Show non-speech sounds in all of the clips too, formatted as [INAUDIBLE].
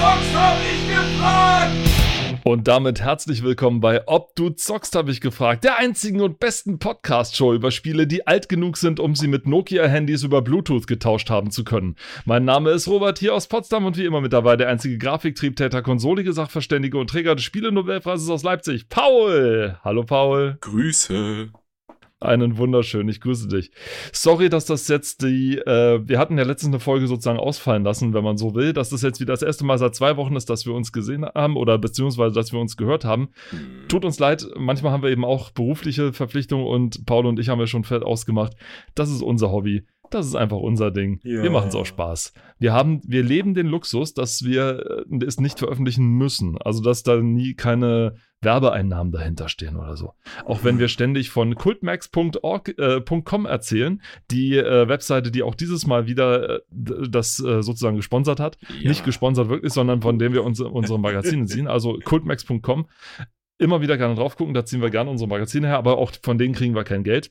zockst, hab ich gefragt! Und damit herzlich willkommen bei Ob du zockst, habe ich gefragt, der einzigen und besten Podcast-Show über Spiele, die alt genug sind, um sie mit Nokia-Handys über Bluetooth getauscht haben zu können. Mein Name ist Robert hier aus Potsdam und wie immer mit dabei der einzige Grafiktriebtäter, konsolige Sachverständige und Träger des Spiele-Nobelpreises aus Leipzig, Paul. Hallo Paul. Grüße. Einen wunderschön, ich grüße dich. Sorry, dass das jetzt die, äh, wir hatten ja letztens eine Folge sozusagen ausfallen lassen, wenn man so will, dass das jetzt wieder das erste Mal seit zwei Wochen ist, dass wir uns gesehen haben oder beziehungsweise, dass wir uns gehört haben. Tut uns leid, manchmal haben wir eben auch berufliche Verpflichtungen und Paul und ich haben ja schon fett ausgemacht. Das ist unser Hobby. Das ist einfach unser Ding. Ja. Wir machen es auch Spaß. Wir haben, wir leben den Luxus, dass wir äh, es nicht veröffentlichen müssen. Also, dass da nie keine Werbeeinnahmen dahinter stehen oder so. Auch wenn wir ständig von cultmax.com äh, erzählen, die äh, Webseite, die auch dieses Mal wieder äh, das äh, sozusagen gesponsert hat. Ja. Nicht gesponsert wirklich, sondern von dem wir uns, unsere Magazine ziehen. Also [LAUGHS] cultmax.com. Immer wieder gerne drauf gucken, da ziehen wir gerne unsere Magazine her, aber auch von denen kriegen wir kein Geld.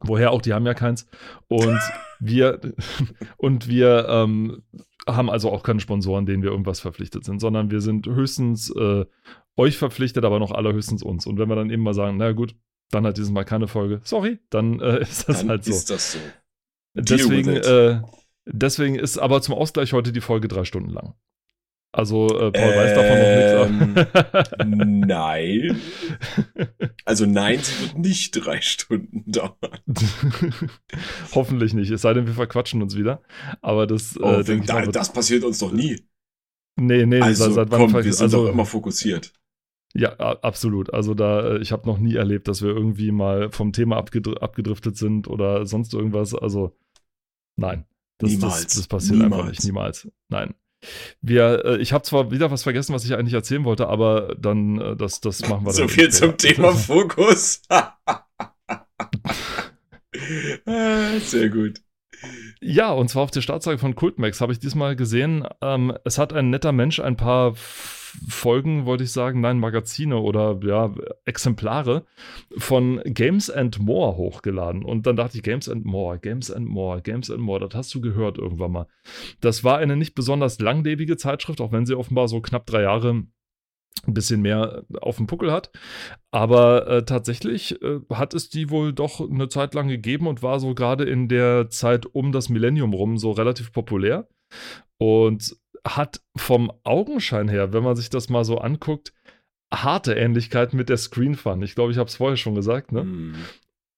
Woher auch, die haben ja keins. Und wir, [LAUGHS] und wir ähm, haben also auch keine Sponsoren, denen wir irgendwas verpflichtet sind, sondern wir sind höchstens äh, euch verpflichtet, aber noch allerhöchstens uns. Und wenn wir dann eben mal sagen, na gut, dann hat dieses Mal keine Folge, sorry, dann äh, [LAUGHS] ist das Dann halt so. ist das so. Deswegen, äh, deswegen ist aber zum Ausgleich heute die Folge drei Stunden lang. Also äh, Paul weiß davon noch nichts. aber- [LAUGHS] Nein. Also nein, sie wird nicht drei Stunden dauern. [LAUGHS] Hoffentlich nicht, es sei denn, wir verquatschen uns wieder. Aber das, äh, Oh, denke ich da, mal, das passiert uns doch nie. Nee, nee, Also seit, seit wann komm, ver- wir sind also, doch immer fokussiert. Ja, absolut. Also da, äh, ich habe noch nie erlebt, dass wir irgendwie mal vom Thema abgedr abgedriftet sind oder sonst irgendwas. Also nein. Das, Niemals. Das, das passiert einfach Niemals. nicht. Niemals. Nein. Wir, äh, ich habe zwar wieder was vergessen, was ich eigentlich erzählen wollte, aber dann, äh, das, das machen wir So dann viel später. zum Thema [LAUGHS] Fokus. [LAUGHS] [LAUGHS] Ah, Sehr gut. Ja, und zwar auf der Startseite von Cultmax habe ich diesmal gesehen, ähm, es hat ein netter Mensch ein paar Folgen, wollte ich sagen, nein, Magazine oder ja, Exemplare von Games and More hochgeladen. Und dann dachte ich, Games and More, Games and More, Games and More, das hast du gehört irgendwann mal. Das war eine nicht besonders langlebige Zeitschrift, auch wenn sie offenbar so knapp drei Jahre ein bisschen mehr auf dem Puckel hat. Aber äh, tatsächlich äh, hat es die wohl doch eine Zeit lang gegeben und war so gerade in der Zeit um das Millennium rum so relativ populär. Und hat vom Augenschein her, wenn man sich das mal so anguckt, harte Ähnlichkeit mit der Screen Fun. Ich glaube, ich habe es vorher schon gesagt, ne? Hm.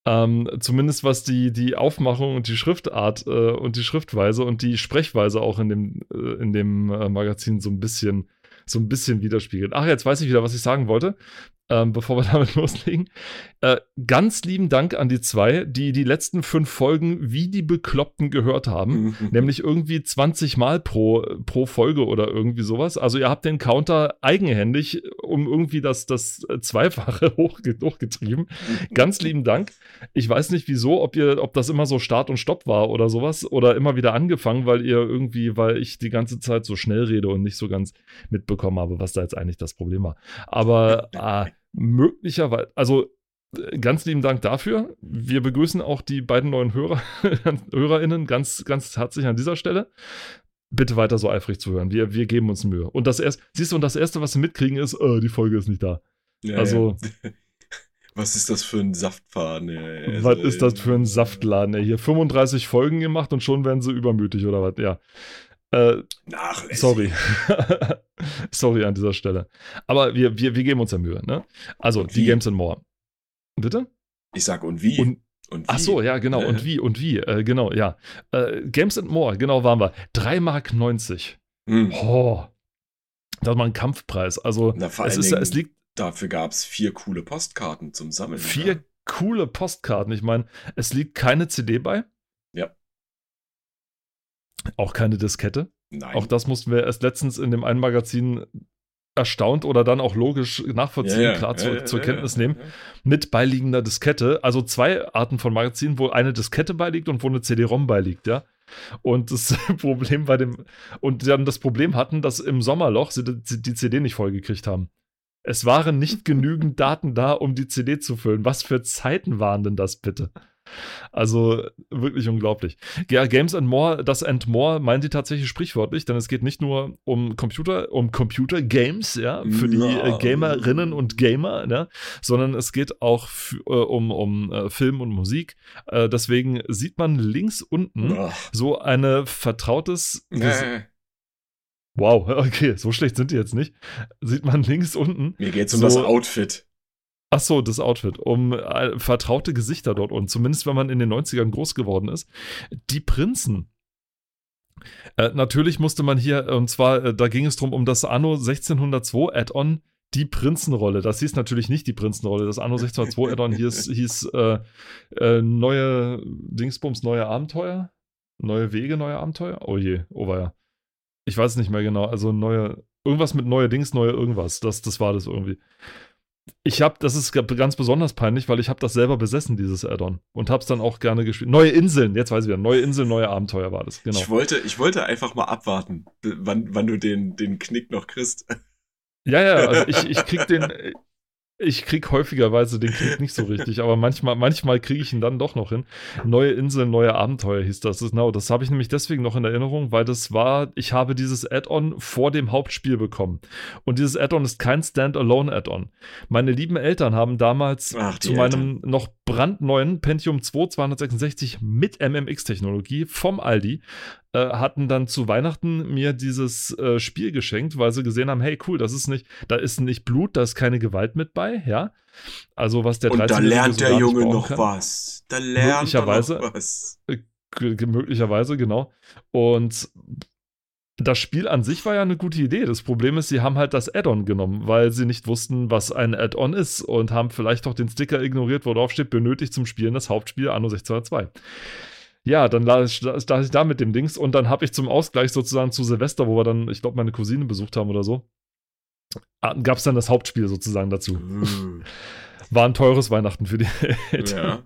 Ähm, zumindest was die, die Aufmachung und die Schriftart äh, und die Schriftweise und die Sprechweise auch in dem, äh, in dem äh, Magazin so ein bisschen, so ein bisschen widerspiegelt. Ach, jetzt weiß ich wieder, was ich sagen wollte, ähm, bevor wir [LAUGHS] damit loslegen. Äh, ganz lieben Dank an die zwei, die die letzten fünf Folgen wie die Bekloppten gehört haben. Nämlich irgendwie 20 Mal pro, pro Folge oder irgendwie sowas. Also ihr habt den Counter eigenhändig um irgendwie das, das Zweifache [LAUGHS] hochge hochgetrieben. Ganz lieben Dank. Ich weiß nicht wieso, ob ihr, ob das immer so Start und Stopp war oder sowas oder immer wieder angefangen, weil ihr irgendwie, weil ich die ganze Zeit so schnell rede und nicht so ganz mitbekommen habe, was da jetzt eigentlich das Problem war. Aber äh, [LAUGHS] möglicherweise, also äh, ganz lieben Dank dafür. Wir begrüßen auch die beiden neuen Hörer, [LAUGHS] HörerInnen ganz, ganz herzlich an dieser Stelle. Bitte weiter so eifrig zuhören. Wir, wir geben uns Mühe. Und das erste, siehst du, und das erste, was sie mitkriegen, ist, äh, die Folge ist nicht da. Ja, also- ja. [LAUGHS] Was ist das für ein Saftfahren? Ja, was also, ist das für ein Saftladen? Ey? Hier 35 Folgen gemacht und schon werden sie übermütig oder was? Ja. Äh, Nachlässig. sorry. [LAUGHS] sorry an dieser Stelle. Aber wir, wir, wir geben uns ja Mühe, ne? Also, die? Games and More. Bitte? Ich sag, und wie? Und, und wie? ach so, ja, genau. Und wie, und wie, äh, genau, ja. Äh, Games and More, genau waren wir. 3,90 Mark. Hm. Oh. Das war ein Kampfpreis. Also, Na, es, ist, es liegt dafür gab es vier coole Postkarten zum Sammeln. vier Ja. coole Postkarten. Ich meine, es liegt keine CD bei. Auch keine Diskette. Nein. Auch das mussten wir erst letztens in dem einen Magazin erstaunt oder dann auch logisch nachvollziehen, Ja, ja, klar zu, ja, zur Kenntnis nehmen, mit beiliegender Diskette. Also zwei Arten von Magazinen, wo eine Diskette beiliegt und wo eine CD-ROM beiliegt, ja. Und das [LAUGHS] Problem bei dem, und dann das Problem hatten, dass im Sommerloch sie die CD nicht vollgekriegt haben. Es waren nicht [LAUGHS] genügend Daten da, um die CD zu füllen. Was für Zeiten waren denn das bitte? Also wirklich unglaublich. Ja, Games and More, das and More meinen sie tatsächlich sprichwörtlich, denn es geht nicht nur um Computer, um Computer-Games, ja, für die äh, Gamerinnen und Gamer, ja, sondern es geht auch äh, um, um äh, Film und Musik. Äh, deswegen sieht man links unten Ach. so eine vertrautes Nee. Wow, [LAUGHS] okay, so schlecht sind die jetzt nicht. Sieht man links unten. Mir geht's um So- das Outfit. Ach so, das Outfit. Um äh, vertraute Gesichter dort unten. Zumindest wenn man in den 90ern groß geworden ist. Die Prinzen. Äh, natürlich musste man hier, und zwar, äh, da ging es drum um das Anno 1602 Add-on, die Prinzenrolle. Das hieß natürlich nicht die Prinzenrolle. Das Anno 1602 Add-on hieß, [LAUGHS] hieß äh, äh, neue Dingsbums, neue Abenteuer. Neue Wege, neue Abenteuer. Oh je, oh weia. Ich weiß nicht mehr genau. Also neue, irgendwas mit neue Dings, neue irgendwas. Das, das war das irgendwie. Ich habe, das ist ganz besonders peinlich, weil ich habe das selber besessen, dieses Add-on. Und habe es dann auch gerne gespielt. Neue Inseln, jetzt weiß ich wieder. Neue Inseln, neue Abenteuer war das, genau. Ich wollte, ich wollte einfach mal abwarten, wann, wann du den, den Knick noch kriegst. Ja, ja, also [LAUGHS] ich, ich krieg den, ich krieg häufigerweise den Klick nicht so richtig, aber manchmal, manchmal kriege ich ihn dann doch noch hin. Neue Inseln, neue Abenteuer hieß das. Genau, das habe ich nämlich deswegen noch in Erinnerung, weil das war, ich habe dieses Add-on vor dem Hauptspiel bekommen. Und dieses Add-on ist kein Standalone-Add-on. Meine lieben Eltern haben damals Ach, zu meinem noch brandneuen Pentium 2 266 mit MMX-Technologie vom Aldi hatten dann zu Weihnachten mir dieses äh, Spiel geschenkt, weil sie gesehen haben, hey cool, das ist nicht, da ist nicht Blut, da ist keine Gewalt mit bei, ja. Also was der Und da 13-Jährige lernt der Junge noch kann. was. Da lernt er Möglicherweise. noch was. G- möglicherweise, genau. Und das Spiel an sich war ja eine gute Idee. Das Problem ist, sie haben halt das Add-on genommen, weil sie nicht wussten, was ein Add-on ist und haben vielleicht auch den Sticker ignoriert, wo drauf steht, benötigt zum Spielen das Hauptspiel Anno 1602. Ja, dann lag ich, da mit dem Dings und dann habe ich zum Ausgleich sozusagen zu Silvester, wo wir dann, ich glaube, meine Cousine besucht haben oder so, gab es dann das Hauptspiel sozusagen dazu. Hm. [LAUGHS] War ein teures Weihnachten für die [LAUGHS] Eltern. Ja.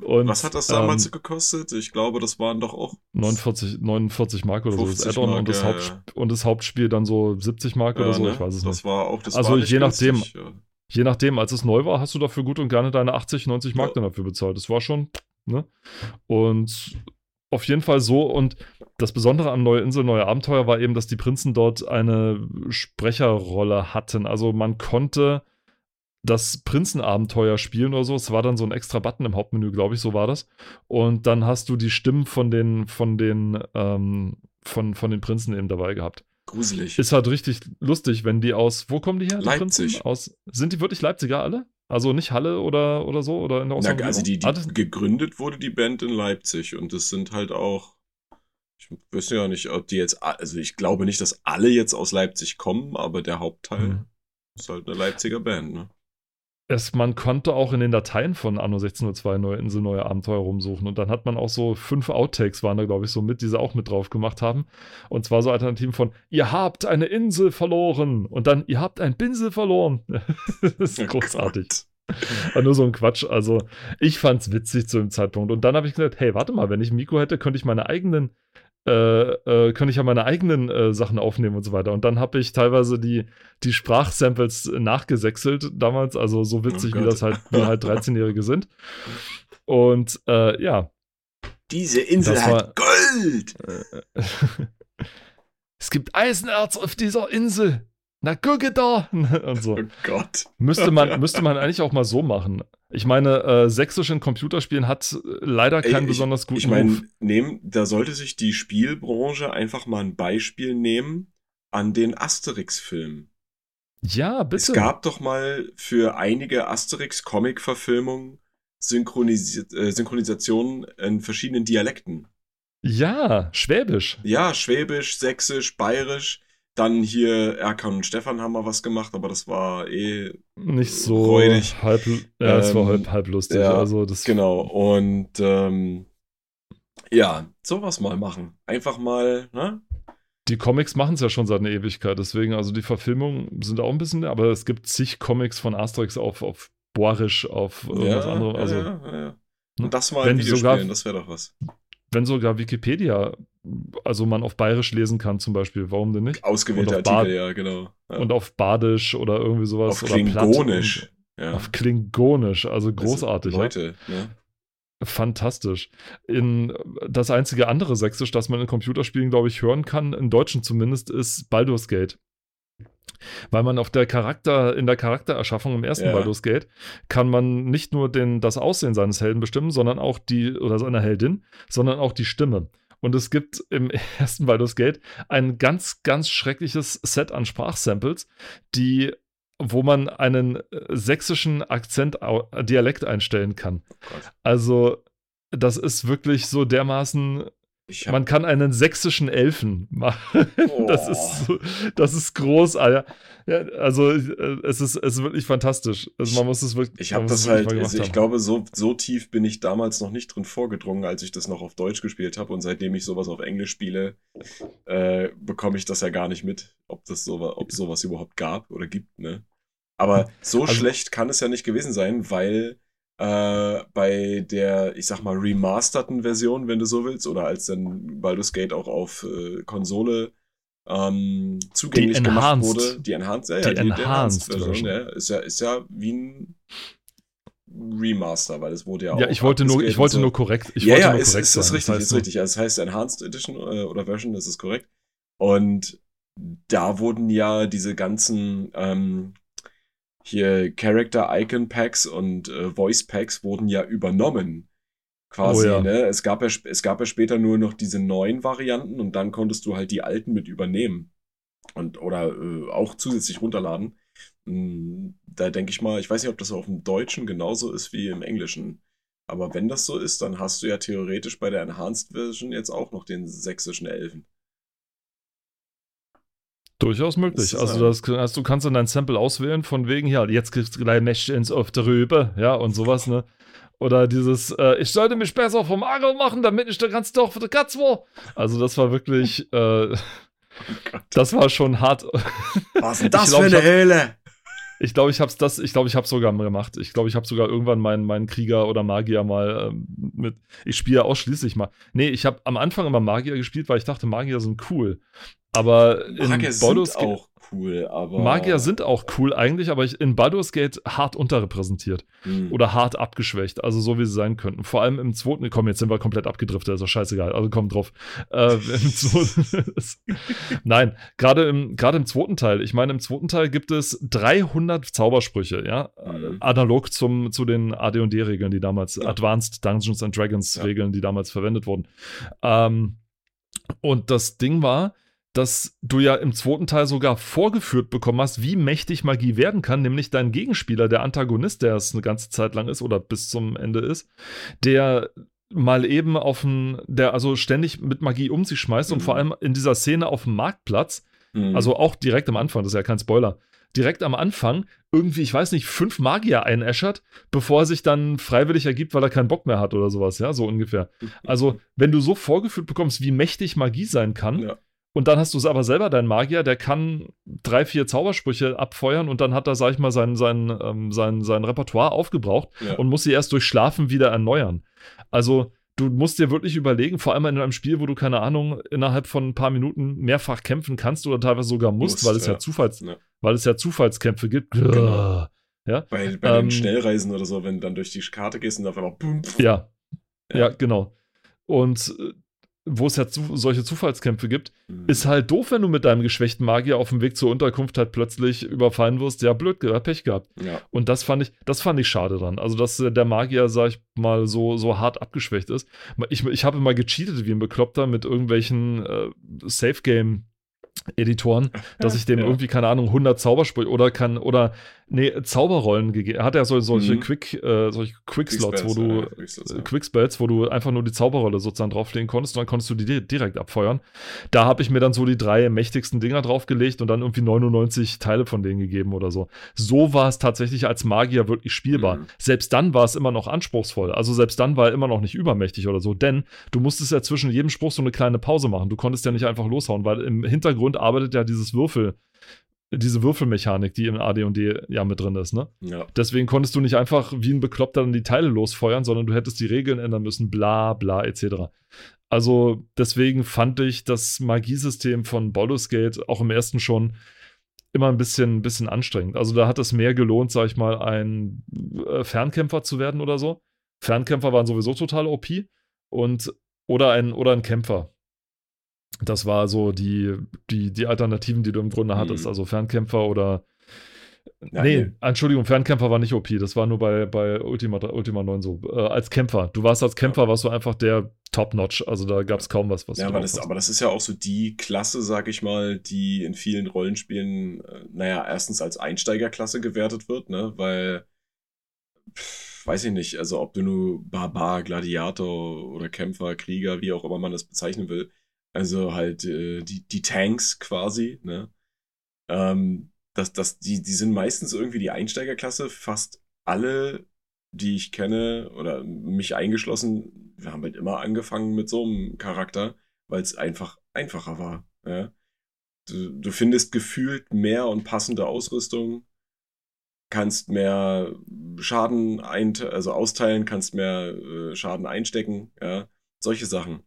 Na, Und, was hat das damals ähm, gekostet? Ich glaube, das waren doch auch 49, 49 Mark oder so. Das 50 Add-on und, das ja, Haupt, und das Hauptspiel dann so 70 Mark oder Ja, so, ne? ich weiß es das nicht. war auch das Also war je nachdem. ja. Je nachdem, als es neu war, hast du dafür gut und gerne deine 80, 90 Mark Ja. dann dafür bezahlt. Das war schon, ne? Und auf jeden Fall so. Und das Besondere an Neue Insel, Neue Abenteuer war eben, dass die Prinzen dort eine Sprecherrolle hatten. Also man konnte das Prinzenabenteuer spielen oder so. Es war dann so ein extra Button im Hauptmenü, glaube ich, so war das. Und dann hast du die Stimmen von den, von den, ähm, von, von den Prinzen eben dabei gehabt. Gruselig. Ist halt richtig lustig, wenn die aus, wo kommen die her? Die Leipzig. Prinzen? Aus, sind die wirklich Leipziger alle? Also nicht Halle oder, oder so? Oder in der Na, also die, die Ah, gegründet wurde die Band in Leipzig und das sind halt auch, ich wüsste ja nicht, ob die jetzt, also ich glaube nicht, dass alle jetzt aus Leipzig kommen, aber der Hauptteil Mhm. ist halt eine Leipziger Band, ne? Es, man konnte auch in den Dateien von Anno 1602 Neue Insel, Neue Abenteuer rumsuchen. Und dann hat man auch so fünf Outtakes, waren da, glaube ich, so mit, die sie auch mit drauf gemacht haben. Und zwar so Alternativen von, ihr habt eine Insel verloren. Und dann, ihr habt ein Pinsel verloren. [LAUGHS] das ist Oh großartig. Gott. Aber nur so ein Quatsch. Also, ich fand's witzig zu dem Zeitpunkt. Und dann habe ich gesagt, hey, warte mal, wenn ich ein Mikro hätte, könnte ich meine eigenen, äh, äh, könnte ich ja meine eigenen äh, Sachen aufnehmen und so weiter. Und dann habe ich teilweise die, die Sprachsamples nachgesächselt damals. Also so witzig, Oh wie das halt, wie halt 13-Jährige sind. Und äh, ja, Diese Insel Das hat Gold! [LAUGHS] es gibt Eisenerz auf dieser Insel. Na, gucke da! [LAUGHS] Und so. Oh Gott. Müsste man, [LAUGHS] müsste man eigentlich auch mal so machen. Ich meine, äh, Sächsisch in Computerspielen hat leider Ey, keinen ich- besonders guten Ich meine, Ruf. nehmen, da sollte sich die Spielbranche einfach mal ein Beispiel nehmen an den Asterix-Filmen. Ja, bitte. Es gab doch mal für einige Asterix-Comic-Verfilmungen synchronisiert, äh, Synchronisationen in verschiedenen Dialekten. ja, Schwäbisch. Ja, Schwäbisch, Sächsisch, Bayerisch. Dann hier Erkan und Stefan haben mal was gemacht, aber das war eh Nicht so Räudig. halb. Ja, es war Ähm, halb, halb lustig. ja, also das, Genau, und ähm, ja, sowas mal machen. Einfach mal, ne? Die Comics machen es ja schon seit einer Ewigkeit. Deswegen, also die Verfilmungen sind auch ein bisschen, aber es gibt zig Comics von Asterix auf, auf Boarisch, auf irgendwas anderes. Also, ja, ja, ja. Hm. Und das mal Wenn in die Videospielen, sogar- das wäre doch was. Wenn sogar Wikipedia, also man auf Bayerisch lesen kann, zum Beispiel, warum denn nicht? Ausgewählte auf Bad- Artikel, ja, genau. Ja. Und auf Badisch oder irgendwie sowas. auf Klingonisch. Ja. Auf Klingonisch, also großartig. Also, ja. Leute, ne? fantastisch. In, das einzige andere Sächsisch, das man in Computerspielen, glaube ich, hören kann, im Deutschen zumindest, ist Baldur's Gate. Weil man auf der Charakter, in der Charaktererschaffung im ersten Ja. Baldur's Gate kann man nicht nur den, das Aussehen seines Helden bestimmen, sondern auch die, oder seiner Heldin, sondern auch die Stimme. Und es gibt im [LAUGHS] ersten Baldur's Gate ein ganz, ganz schreckliches Set an Sprachsamples, die, wo man einen äh, sächsischen Akzent, au- Dialekt einstellen kann. Oh. Also, das ist wirklich so dermaßen man kann einen sächsischen Elfen machen. [LAUGHS] Das Oh. ist, so, das ist groß, Alter. Ja, also äh, es ist, es ist wirklich fantastisch. Also man muss es wirklich. Ich habe das halt, also ich haben. glaube, so, so tief bin ich damals noch nicht drin vorgedrungen, als ich das noch auf Deutsch gespielt habe. Und seitdem ich sowas auf Englisch spiele, äh, bekomme ich das ja gar nicht mit, ob das so, ob sowas überhaupt gab oder gibt, ne? Aber so Also- schlecht kann es ja nicht gewesen sein, weil äh, bei der, ich sag mal, remasterten Version, wenn du so willst, oder als dann Baldur's Gate auch auf äh, Konsole ähm, zugänglich gemacht wurde, die Enhanced, ja, ja, Die Enhanced Version, Version. ja, ist ja, ist ja wie ein Remaster, weil es wurde ja auch. Ja, ich wollte nur, ich wollte so. nur korrekt. Ich ja, wollte ja, nur ist, korrekt ist, ist richtig, Das heißt ist richtig. Also es heißt Enhanced Edition äh, oder Version, das ist korrekt. Und da wurden ja diese ganzen ähm, hier Character Icon Packs und äh, Voice Packs wurden ja übernommen. Quasi, Oh ja. ne? Es gab ja, es gab ja später nur noch diese neuen Varianten und dann konntest du halt die alten mit übernehmen. Und, oder äh, auch zusätzlich runterladen. Mm, Da denke ich mal, ich weiß nicht, ob das auf dem Deutschen genauso ist wie im Englischen. Aber wenn das so ist, dann hast du ja theoretisch bei der Enhanced Version jetzt auch noch den sächsischen Elfen. Durchaus möglich. Das Also, das, also du kannst dann dein Sample auswählen, von wegen, ja, jetzt kriegst du gleich Mäschens auf der Rübe, ja, und sowas, ne? Oder dieses, äh, ich sollte mich besser vom Agel machen, damit ich der ganze Tag für die Katz war. Also, das war wirklich, äh, das war schon hart. Was ist [LAUGHS] denn das glaub, für eine Höhle? Ich glaube, ich habe es das, ich glaube, ich habe sogar gemacht. Ich glaube, ich habe sogar irgendwann meinen meinen Krieger oder Magier mal ähm, mit. Ich spiele ausschließlich mal. Nee, ich habe am Anfang immer Magier gespielt, weil ich dachte, Magier sind cool. Aber in Magier Baldur's sind Gate- auch cool, aber. Magier sind auch cool eigentlich, aber ich, in Baldur's Gate hart unterrepräsentiert Hm. oder hart abgeschwächt, also so wie sie sein könnten. Vor allem im zweiten, komm, jetzt sind wir komplett abgedriftet, ist doch scheißegal, also komm drauf. Äh, im [LAUGHS] zweiten, [LAUGHS] Nein, gerade im, gerade im zweiten Teil, ich meine, im zweiten Teil gibt es 300 Zaubersprüche, ja, Mhm. analog zum, zu den AD&D-Regeln, die damals, Ja. Advanced Dungeons and Dragons Ja. Die damals verwendet wurden. Ähm, und das Ding war, dass du ja im zweiten Teil sogar vorgeführt bekommen hast, wie mächtig Magie werden kann, nämlich dein Gegenspieler, der Antagonist, der es eine ganze Zeit lang ist oder bis zum Ende ist, der mal eben auf ein, der also ständig mit Magie um sich schmeißt und Mhm. vor allem in dieser Szene auf dem Marktplatz, Hm. also auch direkt am Anfang, das ist ja kein Spoiler, direkt am Anfang irgendwie, ich weiß nicht, fünf Magier einäschert, bevor er sich dann freiwillig ergibt, weil er keinen Bock mehr hat oder sowas, ja, so ungefähr. Also, wenn du so vorgeführt bekommst, wie mächtig Magie sein kann, Ja. Und dann hast du es aber selber, dein Magier, der kann drei, vier Zaubersprüche abfeuern und dann hat er, sag ich mal, sein, sein, ähm, sein, sein Repertoire aufgebraucht Ja. und muss sie erst durch Schlafen wieder erneuern. Also, du musst dir wirklich überlegen, vor allem in einem Spiel, wo du, keine Ahnung, innerhalb von ein paar Minuten mehrfach kämpfen kannst oder teilweise sogar musst, Musst, weil, es ja. ja. Zufalls, Ja. weil es ja Zufallskämpfe gibt. Genau. Ja, Bei, bei Ähm, den Schnellreisen oder so, wenn du dann durch die Karte gehst und auf einmal ja, Ja. ja, genau. Und äh, wo es ja zu, solche Zufallskämpfe gibt, Hm. ist halt doof, wenn du mit deinem geschwächten Magier auf dem Weg zur Unterkunft halt plötzlich überfallen wirst. Ja, blöd, ge- Pech gehabt. ja. Und das fand ich, das fand ich schade dran. Also, dass äh, der Magier, sag ich mal, so, so hart abgeschwächt ist. Ich, ich habe immer gecheatet wie ein Bekloppter mit irgendwelchen äh, Safe-Game-Editoren, dass [LAUGHS] ich dem Ja. irgendwie, keine Ahnung, 100 Zaubersprüche oder kann, oder, nee, Zauberrollen gegeben. Er hat ja so, solche Mhm. Quick, äh, solche Quick-Slots, wo du, ja, Quickspells, ja. äh, Quickspells, wo du einfach nur die Zauberrolle sozusagen drauflegen konntest und dann konntest du die di- direkt abfeuern. Da habe ich mir dann so die drei mächtigsten Dinger draufgelegt und dann irgendwie 99 Teile von denen gegeben oder so. So war es tatsächlich als Magier wirklich spielbar. Mhm. Selbst dann war es immer noch anspruchsvoll. Also selbst dann war er immer noch nicht übermächtig oder so, denn du musstest ja zwischen jedem Spruch so eine kleine Pause machen. Du konntest ja nicht einfach loshauen, weil im Hintergrund arbeitet ja dieses Würfel, diese Würfelmechanik, die im AD&D ja mit drin ist, ne? Ja. Deswegen konntest du nicht einfach wie ein Bekloppter dann die Teile losfeuern, sondern du hättest die Regeln ändern müssen, bla bla etc. Also deswegen fand ich das Magiesystem von Baldur's Gate auch im ersten schon immer ein bisschen, ein bisschen anstrengend. Also da hat es mehr gelohnt, sag ich mal, ein äh, Fernkämpfer zu werden oder so. Fernkämpfer waren sowieso total OP und oder ein, oder ein Kämpfer. Das war so die, die, die Alternativen, die du im Grunde hattest. Mhm. Also Fernkämpfer oder. Ja, nee. Entschuldigung, Fernkämpfer war nicht OP. Das war nur bei, bei Ultima, Ultima 9 so. Äh, als Kämpfer. Du warst als Kämpfer, warst du einfach der Top-Notch. Also da gab es kaum was, was Ja, du aber das, aber das ist ja auch so die Klasse, sag ich mal, die in vielen Rollenspielen, äh, naja, erstens als Einsteigerklasse gewertet wird, ne, weil, pff, weiß ich nicht, also ob du nur Barbar, Gladiator oder Kämpfer, Krieger, wie auch immer man das bezeichnen will, also halt äh, die, die Tanks quasi, ne, ähm, das, das, die, die sind meistens irgendwie die Einsteigerklasse, fast alle, die ich kenne oder mich eingeschlossen, wir haben halt immer angefangen mit so einem Charakter, weil es einfach einfacher war. Ja? Du, du findest gefühlt mehr und passende Ausrüstung, kannst mehr Schaden ein, also austeilen, kannst mehr äh, Schaden einstecken, ja, solche Sachen.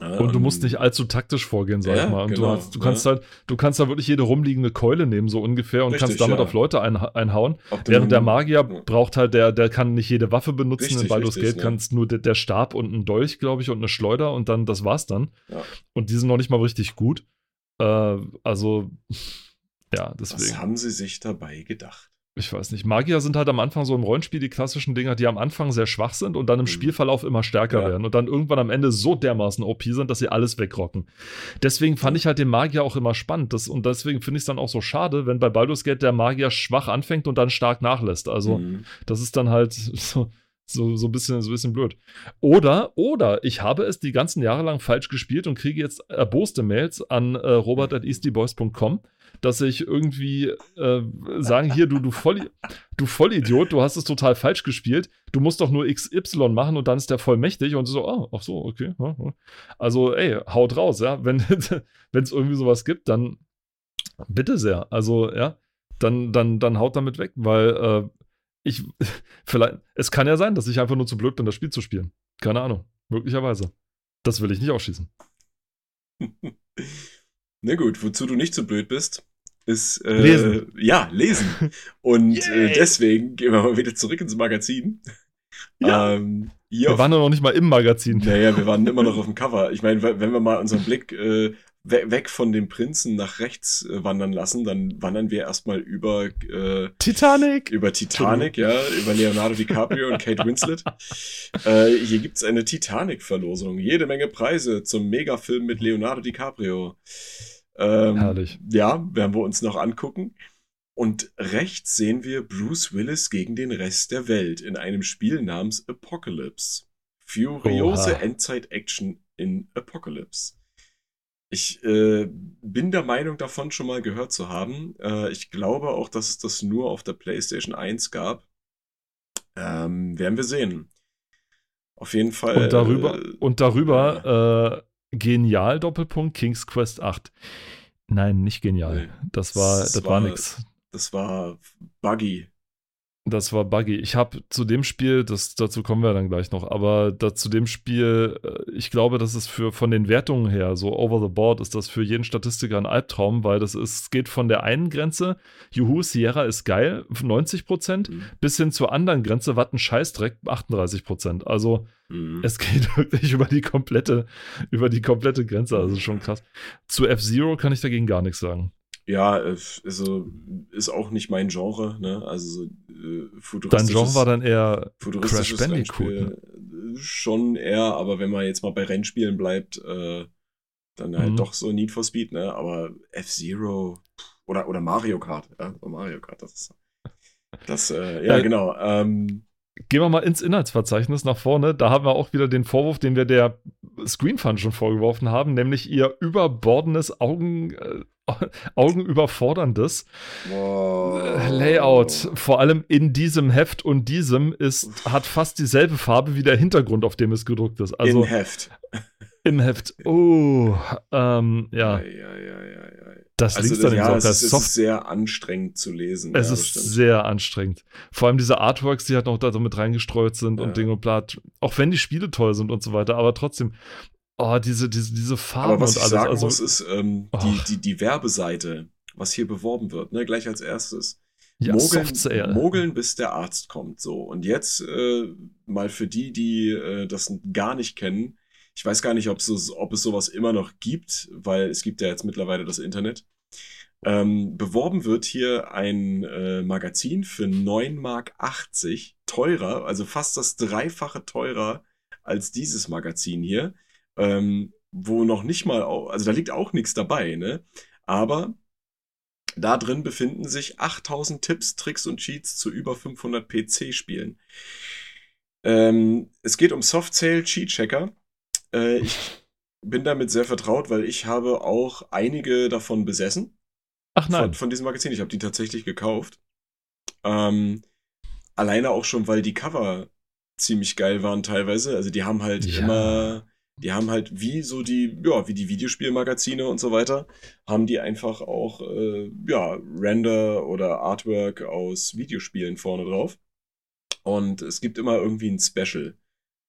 Und du musst nicht allzu taktisch vorgehen, sag Ja, ich mal. Und du, genau, hast, du kannst ja. halt, du kannst da wirklich jede rumliegende Keule nehmen, so ungefähr, und Richtig, kannst damit ja. auf Leute ein, einhauen. du Während der Magier braucht halt, der, der kann nicht jede Waffe benutzen. Richtig, in Baldur's Gate ne? kannst nur der, der Stab und ein Dolch, glaube ich, und eine Schleuder und dann, das war's dann. Und die sind noch nicht mal richtig gut. Äh, also, ja, Was deswegen. haben sie sich dabei gedacht? Ich weiß nicht. Magier sind halt am Anfang so im Rollenspiel die klassischen Dinger, die am Anfang sehr schwach sind und dann im Mhm. Spielverlauf immer stärker Ja. werden und dann irgendwann am Ende so dermaßen OP sind, dass sie alles wegrocken. Deswegen fand ich halt den Magier auch immer spannend. Das, und deswegen finde ich es dann auch so schade, wenn bei Baldur's Gate der Magier schwach anfängt und dann stark nachlässt. Also, Mhm. das ist dann halt so, so, so, ein bisschen, so ein bisschen blöd. Oder, oder ich habe es die ganzen Jahre lang falsch gespielt und kriege jetzt erboste Mails an äh, robert.eastyboys.com, dass ich irgendwie äh, sagen, hier, du, du, Voll, du Vollidiot, du hast es total falsch gespielt, du musst doch nur XY machen und dann ist der voll mächtig und so, oh, ach so, okay. Also, ey, haut raus, ja. [LAUGHS] Wenn es irgendwie sowas gibt, dann bitte sehr. Also, ja, dann, dann, dann haut damit weg, weil äh, ich, [LAUGHS] vielleicht, es kann ja sein, dass ich einfach nur zu blöd bin, das Spiel zu spielen. Keine Ahnung. Möglicherweise. Das will ich nicht ausschließen. [LAUGHS] Na gut, wozu du nicht so blöd bist, ist äh, Lesen. Ja, lesen. [LAUGHS] Und äh, deswegen gehen wir mal wieder zurück ins Magazin. Ja. Ähm, Wir auf, waren noch nicht mal im Magazin. naja, wir waren immer noch auf dem [LAUGHS] Cover. Ich meine, wenn wir mal unseren Blick äh, we weg von dem Prinzen nach rechts äh, wandern lassen, dann wandern wir erstmal über äh, Titanic! über Titanic, ja, über Leonardo DiCaprio und Kate Winslet. [LAUGHS] Äh, hier gibt's eine Titanic-Verlosung. Jede Menge Preise zum Megafilm mit Leonardo DiCaprio. Ähm, Herrlich. Ja, werden wir uns noch angucken. Und rechts sehen wir Bruce Willis gegen den Rest der Welt in einem Spiel namens Apocalypse. Furiose. Endzeit-Action in Apocalypse. Ich äh, bin der Meinung, davon schon mal gehört zu haben. Äh, ich glaube auch, dass es das nur auf der PlayStation 1 gab. Ähm, werden wir sehen. Auf jeden Fall. Und darüber, äh, und darüber äh, genial, Doppelpunkt, King's Quest 8. Nein, nicht genial. Nee. Das war, Das das war war- nix. das war Buggy. Das war buggy. Ich habe zu dem Spiel, das, dazu kommen wir dann gleich noch, aber da, zu dem Spiel, äh, ich glaube, das ist für von den Wertungen her, so over the board, ist das für jeden Statistiker ein Albtraum, weil das ist, es geht von der einen Grenze, Juhu, Sierra ist geil, 90 Prozent, Mhm. bis hin zur anderen Grenze, was ein Scheißdreck, 38 Prozent. Also Mhm. es geht [LAUGHS] wirklich über die komplette, über die komplette Grenze, also schon krass. Zu F-Zero kann ich dagegen gar nichts sagen. Ja, äh, also ist auch nicht mein Genre, ne? Also so, äh, Dein futuristisches, Genre war dann eher futuristisches Crash Bandicoot, ne? Äh, schon eher, aber wenn man jetzt mal bei Rennspielen bleibt, äh, dann halt Mhm. doch so Need for Speed, ne? Aber F-Zero oder, oder Mario Kart, ja, Mario Kart, das ist das, äh, ja, Äh, genau. Ähm, Gehen wir mal ins Inhaltsverzeichnis nach vorne. Da haben wir auch wieder den Vorwurf, den wir der Screen Fun schon vorgeworfen haben, nämlich ihr überbordendes Augen, äh, [LAUGHS] augenüberforderndes wow. Layout. Vor allem in diesem Heft und diesem ist, hat fast dieselbe Farbe wie der Hintergrund, auf dem es gedruckt ist. Also In Heft. im Heft. Oh, ähm, ja, Ei, ei, das Also, dann ja, es ist, es ist sehr anstrengend zu lesen. Es ja, ist stimmt. sehr anstrengend. Vor allem diese Artworks, die halt noch da so mit reingestreut sind Ja. und Ding und Blatt. Auch wenn die Spiele toll sind und so weiter, aber trotzdem, oh, diese, diese, diese Farben Aber was und ich alles. sagen also, muss, ist ähm, Oh. die, die, die Werbeseite, was hier beworben wird, ne, gleich als erstes. Ja, Mogeln. Mogeln, bis der Arzt kommt. So. Und jetzt äh, mal für die, die äh, das gar nicht kennen. Ich weiß gar nicht, ob es, ob es sowas immer noch gibt, weil es gibt ja jetzt mittlerweile das Internet. Ähm, beworben wird hier ein äh, Magazin für 9,80 Mark teurer, also fast das Dreifache teurer als dieses Magazin hier, ähm, wo noch nicht mal, also da liegt auch nichts dabei, ne? Aber da drin befinden sich 8000 Tipps, Tricks und Cheats zu über 500 PC-Spielen. Ähm, es geht um Softsale Cheat Checker. Äh, ich bin damit sehr vertraut, weil ich habe auch einige davon besessen. Ach nein. Von, von diesem Magazin. Ich habe die tatsächlich gekauft. Ähm, alleine auch schon, weil die Cover ziemlich geil waren teilweise. Also die haben halt Ja. immer, die haben halt wie so die, ja, wie die Videospielmagazine und so weiter, haben die einfach auch, äh, ja, Render oder Artwork aus Videospielen vorne drauf. Und es gibt immer irgendwie ein Special.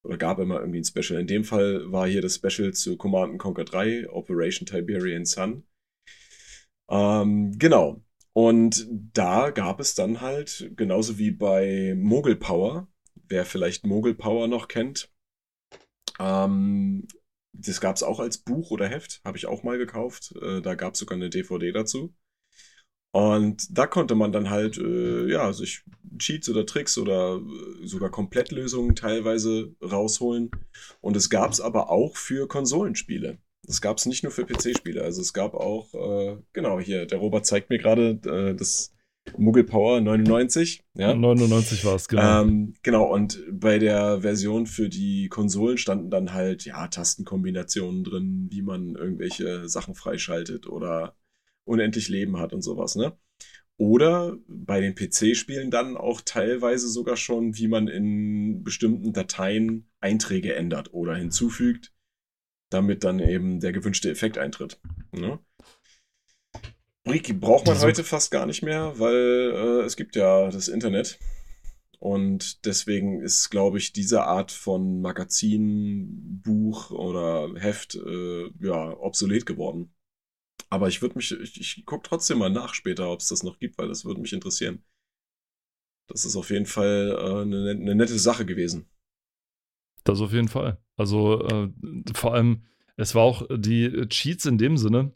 Oder gab immer irgendwie ein Special. In dem Fall war hier das Special zu Command Conquer 3, Operation Tiberian Sun. Ähm, genau. Und da gab es dann halt, genauso wie bei Mogul Power, wer vielleicht Mogul Power noch kennt, ähm, das gab es auch als Buch oder Heft, habe ich auch mal gekauft. Äh, da gab es sogar eine DVD dazu. Und da konnte man dann halt, äh, ja, sich Cheats oder Tricks oder äh, sogar Komplettlösungen teilweise rausholen. Und es gab es aber auch für Konsolenspiele. Das gab es nicht nur für PC-Spiele. Also es gab auch, äh, genau, hier, der Robert zeigt mir gerade äh, das Muggel Power 99. Ja? 99 war es, genau. Ähm, genau, und bei der Version für die Konsolen standen dann halt, ja, Tastenkombinationen drin, wie man irgendwelche Sachen freischaltet oder unendlich Leben hat und sowas, ne? Oder bei den PC-Spielen dann auch teilweise sogar schon, wie man in bestimmten Dateien Einträge ändert oder hinzufügt, damit dann eben der gewünschte Effekt eintritt. Ne? Brick braucht man heute fast gar nicht mehr, weil äh, es gibt ja das Internet. Und deswegen ist, glaube ich, diese Art von Magazin, Buch oder Heft äh, ja obsolet geworden. Aber ich würde mich, ich, ich gucke trotzdem mal nach später, ob es das noch gibt, weil das würde mich interessieren. Das ist auf jeden Fall äh, eine, eine nette Sache gewesen. Das auf jeden Fall. Also äh, vor allem, es war auch die Cheats in dem Sinne,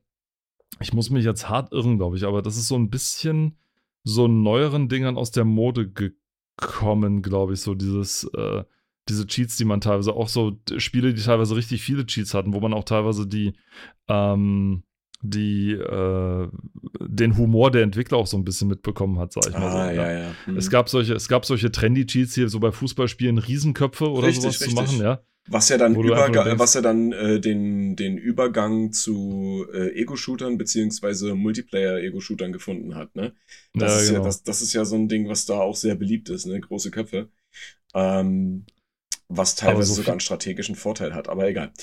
ich muss mich jetzt hart irren, glaube ich, aber das ist so ein bisschen so neueren Dingern aus der Mode gekommen, glaube ich, so dieses, äh, diese Cheats, die man teilweise auch so, Spiele, die teilweise richtig viele Cheats hatten, wo man auch teilweise die, ähm, die, äh, den Humor der Entwickler auch so ein bisschen mitbekommen hat, sag ich mal so. Ah, ja, ja. Hm. Es gab solche, es gab solche Trendy-Cheats hier, so bei Fußballspielen, Riesenköpfe oder Richtig, sowas richtig. zu machen, ja. Was ja dann, Überga was ja dann äh, den, den Übergang zu äh, Ego-Shootern beziehungsweise Multiplayer-Ego-Shootern gefunden hat, ne? Das, Ja, ist genau. ja, das, das ist ja so ein Ding, was da auch sehr beliebt ist, ne? Große Köpfe. Ähm, was teilweise so sogar einen strategischen Vorteil hat, aber egal.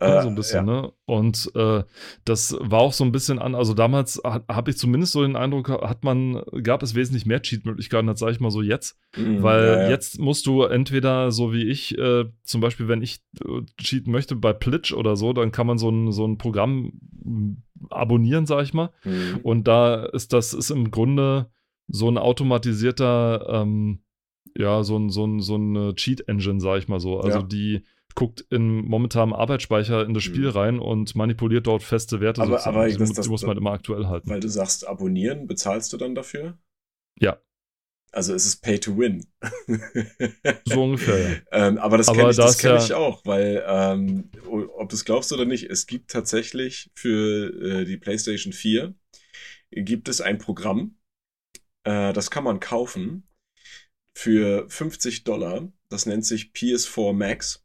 Ja, Äh, so ein bisschen, ja. ne? Und äh, das war auch so ein bisschen an, also damals habe ich zumindest so den Eindruck, hat man, gab es wesentlich mehr Cheat-Möglichkeiten, als sage ich mal so jetzt. Mhm, Weil ja, jetzt musst du entweder so wie ich, äh, zum Beispiel, wenn ich äh, cheaten möchte bei Plitch oder so, dann kann man so ein, so ein Programm mm, abonnieren, sag ich mal. Mhm. Und da ist das ist im Grunde so ein automatisierter, ähm, ja, so ein, so ein, so eine Cheat-Engine, sag ich mal so. Also die guckt in momentanem Arbeitsspeicher in das Spiel Mhm. rein und manipuliert dort feste Werte. Aber- sozusagen. aber die, das- das- muss man immer aktuell halten. Weil du sagst, abonnieren, bezahlst du dann dafür? Ja. Also es ist Pay to Win. [LAUGHS] So ungefähr, ja. ähm, aber das kenne ich, da das kenn ja- ich auch, weil, ähm, ob du es glaubst oder nicht, es gibt tatsächlich für äh, die PlayStation 4 gibt es ein Programm, äh, das kann man kaufen für 50 Dollar. Das nennt sich PS4 Max.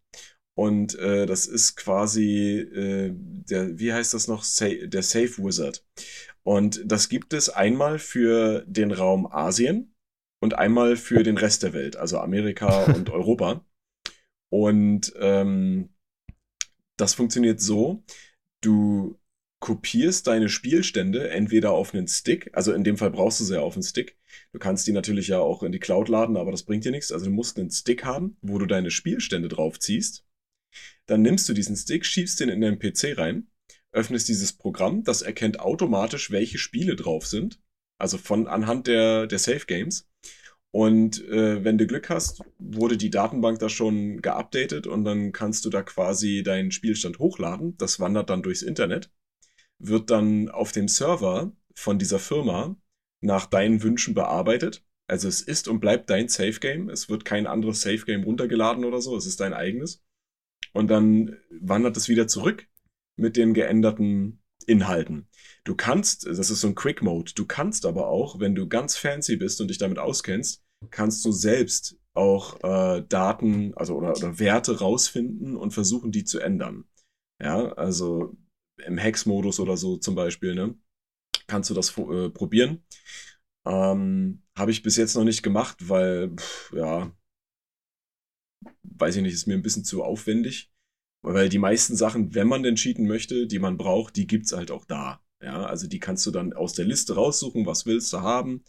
Und äh, das ist quasi äh, der, wie heißt das noch? Sa der Safe Wizard. Und das gibt es einmal für den Raum Asien und einmal für den Rest der Welt, also Amerika [LAUGHS] und Europa. Und ähm, das funktioniert so, du kopierst deine Spielstände entweder auf einen Stick, also in dem Fall brauchst du sie ja auf einen Stick. Du kannst die natürlich ja auch in die Cloud laden, aber das bringt dir nichts. Also du musst einen Stick haben, wo du deine Spielstände draufziehst. Dann nimmst du diesen Stick, schiebst den in deinen PC rein, öffnest dieses Programm, das erkennt automatisch, welche Spiele drauf sind Also von anhand der, der Safe Games. Und äh, wenn du Glück hast, wurde die Datenbank da schon geupdatet und dann kannst du da quasi deinen Spielstand hochladen. Das wandert dann durchs Internet, wird dann auf dem Server von dieser Firma nach deinen Wünschen bearbeitet. Also es ist und bleibt dein Safe Game. Es wird kein anderes Safe Game runtergeladen oder so. Es ist dein eigenes. Und dann wandert es wieder zurück mit den geänderten Inhalten. Du kannst, das ist so ein Quick Mode, du kannst aber auch, wenn du ganz fancy bist und dich damit auskennst, kannst du selbst auch äh, Daten, also oder, oder Werte rausfinden und versuchen, die zu ändern. Ja, also im Hex-Modus oder so zum Beispiel, ne? Kannst du das äh, probieren. Ähm, Habe ich bis jetzt noch nicht gemacht, weil, pff, ja, weiß ich nicht, ist mir ein bisschen zu aufwendig. Weil die meisten Sachen, wenn man denn cheaten möchte, die man braucht, die gibt's halt auch da. Ja, also die kannst du dann aus der Liste raussuchen, was willst du haben.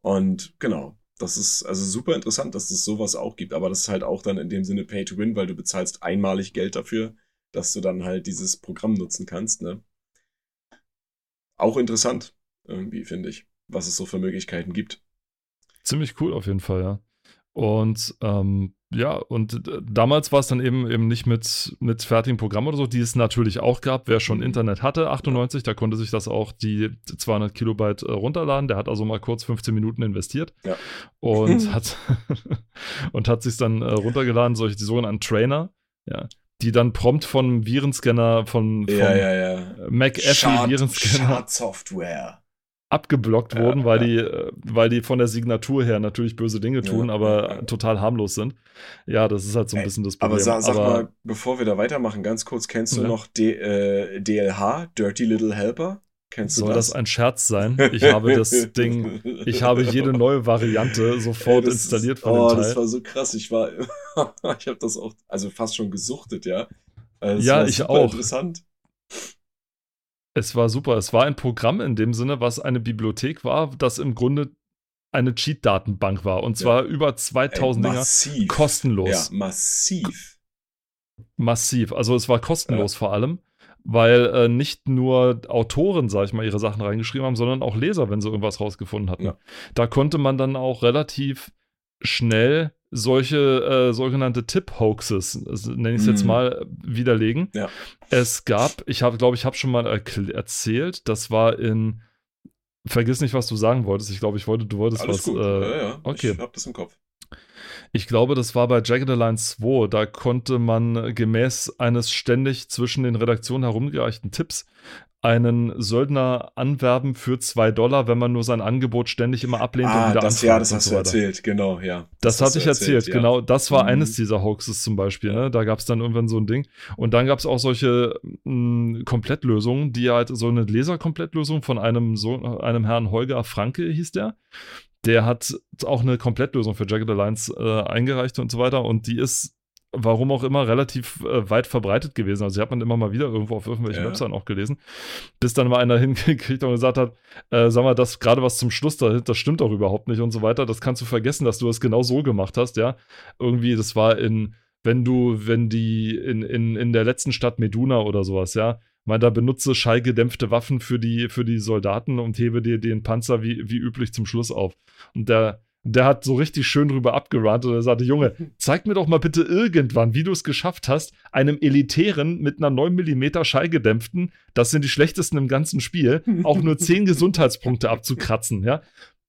Und genau, das ist also super interessant, dass es sowas auch gibt. Aber das ist halt auch dann in dem Sinne Pay to Win, weil du bezahlst einmalig Geld dafür, dass du dann halt dieses Programm nutzen kannst. Ne? Auch interessant, irgendwie, finde ich, was es so für Möglichkeiten gibt. Ziemlich cool auf jeden Fall, ja. Und ähm, ja, und äh, damals war es dann eben eben nicht mit, mit fertigen Programmen oder so, die es natürlich auch gab. Wer schon mhm. Internet hatte, 98, da konnte sich das auch die 200 Kilobyte äh, runterladen. Der hat also mal kurz 15 Minuten investiert ja. und [LAUGHS] hat [LAUGHS] und hat sich dann äh, runtergeladen, solche die sogenannten Trainer, ja, die dann prompt von Virenscanner von, von ja, ja, ja. McAfee Virenscanner Schadsoftware abgeblockt wurden, ja, weil, ja. Die, äh, weil die von der Signatur her natürlich böse Dinge tun, ja, aber total harmlos sind. Ja, das ist halt so ein bisschen das Problem. Aber sag, sag aber, mal, bevor wir da weitermachen, ganz kurz, kennst du noch D, äh, DLH, Dirty Little Helper? Kennst Soll du das? das ein Scherz sein? Ich habe das [LAUGHS] Ding, ich habe jede neue Variante sofort Ey, installiert von oh, dem Teil. das war so krass. Ich war, [LAUGHS] ich habe das auch, also fast schon gesuchtet, ja. Also ja, ich auch. Interessant. Es war super. Es war ein Programm in dem Sinne, was eine Bibliothek war, das im Grunde eine Cheat-Datenbank war. Und zwar ja. über 2000 Ey, Dinger kostenlos. Ja, massiv. Massiv. Also es war kostenlos ja. vor allem, weil äh, nicht nur Autoren, sag ich mal, ihre Sachen reingeschrieben haben, sondern auch Leser, wenn sie irgendwas rausgefunden hatten. Ja. Da konnte man dann auch relativ schnell solche äh, sogenannte Tip-Hoaxes, nenne ich es jetzt mhm. mal, widerlegen. Ja. Es gab, ich habe, glaube ich, habe schon mal erzählt, das war in, vergiss nicht, was du sagen wolltest. Ich glaube, ich wollte, du wolltest Alles was. Gut. Äh, ja, ja. Okay. Ich habe das im Kopf. Ich glaube, das war bei Jagged Alliance 2. Da konnte man gemäß eines ständig zwischen den Redaktionen herumgereichten Tipps einen Söldner anwerben für zwei Dollar, wenn man nur sein Angebot ständig immer ablehnt ah, und wieder das, Ja, das hast so du erzählt, genau, ja. Das, das hatte ich erzählt, erzählt ja. genau. Das war mhm. eines dieser Hoaxes zum Beispiel. Ne? Da gab es dann irgendwann so ein Ding. Und dann gab es auch solche mh, hm, Komplettlösungen, die halt so eine Laserkomplettlösung von einem, so, einem Herrn Holger Franke hieß der. Der hat auch eine Komplettlösung für Jagged Alliance äh, eingereicht und so weiter. Und die ist warum auch immer, relativ äh, weit verbreitet gewesen. Also, die hat man immer mal wieder irgendwo auf irgendwelchen ja. Webseiten auch gelesen. Bis dann mal einer [LAUGHS] hingekriegt und gesagt hat: äh, Sag mal, das gerade was zum Schluss da, das stimmt doch überhaupt nicht und so weiter. Das kannst du vergessen, dass du das genau so gemacht hast, ja. Irgendwie, das war in, wenn du, wenn die in, in, in der letzten Stadt Meduna oder sowas, ja. Mal da benutze schallgedämpfte Waffen für die, für die Soldaten und hebe dir den Panzer wie, wie üblich zum Schluss auf. Und der, der hat so richtig schön drüber abgerannt und er sagte, Junge, [LAUGHS] zeig mir doch mal bitte irgendwann, wie du es geschafft hast, einem elitären mit einer 9 mm schallgedämpften, das sind die schlechtesten im ganzen Spiel, auch nur [LAUGHS] 10 Gesundheitspunkte abzukratzen, ja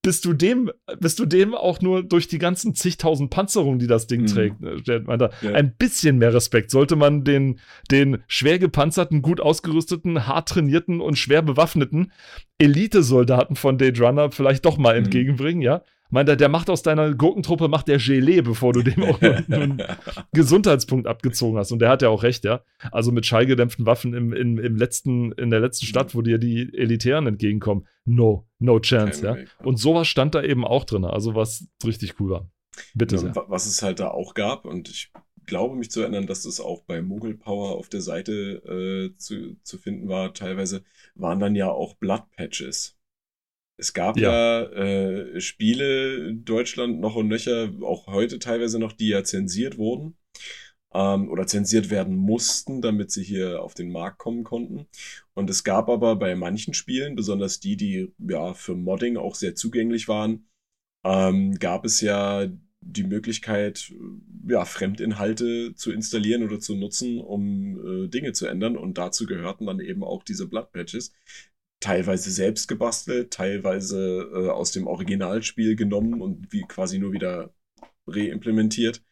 bist du dem, bist du dem auch nur durch die ganzen zigtausend Panzerungen, die das Ding mhm. trägt, äh, meinte, ja. ein bisschen mehr Respekt sollte man den, den schwer gepanzerten, gut ausgerüsteten, hart trainierten und schwer bewaffneten Elite-Soldaten von Daydrunner vielleicht doch mal mhm. entgegenbringen, ja meinte, der macht aus deiner Gurkentruppe, macht der Gelee, bevor du dem auch [LAUGHS] einen Gesundheitspunkt abgezogen hast. Und der hat ja auch recht, ja. Also mit schallgedämpften Waffen im, im, im letzten, in der letzten Stadt, wo dir die Elitären entgegenkommen. No, no chance, ja. Und sowas stand da eben auch drin, also was richtig cool war. Bitte sehr. Was es halt da auch gab, und ich glaube mich zu erinnern, dass das auch bei Mogul Power auf der Seite äh, zu, zu finden war, teilweise, waren dann ja auch Blood Patches. Es gab ja, ja äh, Spiele in Deutschland noch und nöcher, auch heute teilweise noch, die ja zensiert wurden. ähm, oder zensiert werden mussten, damit sie hier auf den Markt kommen konnten. Und es gab aber bei manchen Spielen, besonders die, die ja für Modding auch sehr zugänglich waren, ähm, gab es ja die Möglichkeit, ja, Fremdinhalte zu installieren oder zu nutzen, um äh, Dinge zu ändern. Und dazu gehörten dann eben auch diese Blood Patches. Teilweise selbst gebastelt, teilweise äh, aus dem Originalspiel genommen und wie quasi nur wieder reimplementiert.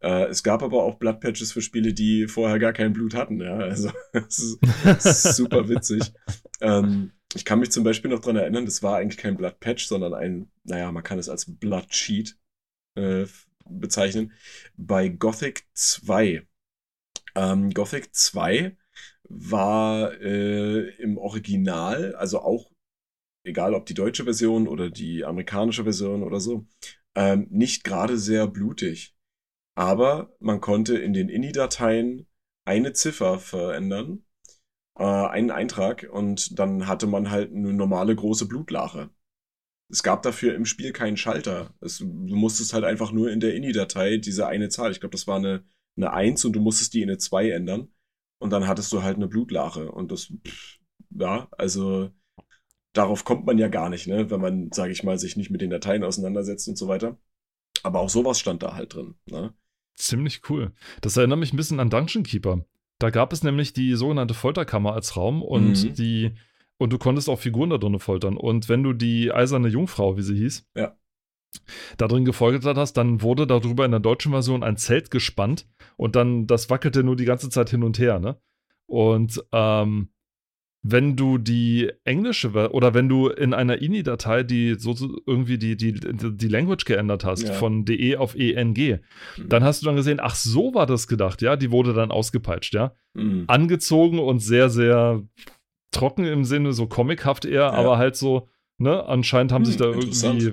Äh, es gab aber auch Blood Patches für Spiele, die vorher gar kein Blut hatten. Ja, also [LAUGHS] das ist, ist super witzig. ähm, ich kann mich zum Beispiel noch dran erinnern, das war eigentlich kein Blood Patch, sondern ein, naja, man kann es als Blood Cheat äh, bezeichnen. Bei Gothic 2. Ähm, Gothic 2 war äh, im Original, also auch egal ob die deutsche Version oder die amerikanische Version oder so, ähm, nicht gerade sehr blutig. Aber man konnte in den INI-Dateien eine Ziffer verändern, äh, einen Eintrag, und dann hatte man halt eine normale große Blutlache. Es gab dafür im Spiel keinen Schalter. Es, du musstest halt einfach nur in der INI-Datei diese eine Zahl, ich glaube, das war eine, eine 1 und du musstest die in eine 2 ändern. Und dann hattest du halt eine Blutlache. Und das, pff, ja, also darauf kommt man ja gar nicht, ne? wenn man, sage ich mal, sich nicht mit den Dateien auseinandersetzt und so weiter. Aber auch sowas stand da halt drin. Ne? Ziemlich cool. Das erinnert mich ein bisschen an Dungeon Keeper. Da gab es nämlich die sogenannte Folterkammer als Raum und mhm. die und du konntest auch Figuren da drin foltern. Und wenn du die eiserne Jungfrau, wie sie hieß, ja. Da drin gefoltert hast, dann wurde darüber in der deutschen Version ein Zelt gespannt und dann, das wackelte nur die ganze Zeit hin und her, ne? Und ähm, wenn du die englische oder wenn du in einer INI-Datei die so irgendwie die, die, die Language geändert hast, ja. von DE auf ENG, mhm. dann hast du dann gesehen, ach, so war das gedacht, ja, die wurde dann ausgepeitscht, ja. Mhm. Angezogen und sehr, sehr trocken im Sinne, so comichaft eher, ja. aber halt so, ne, anscheinend haben mhm, sich da irgendwie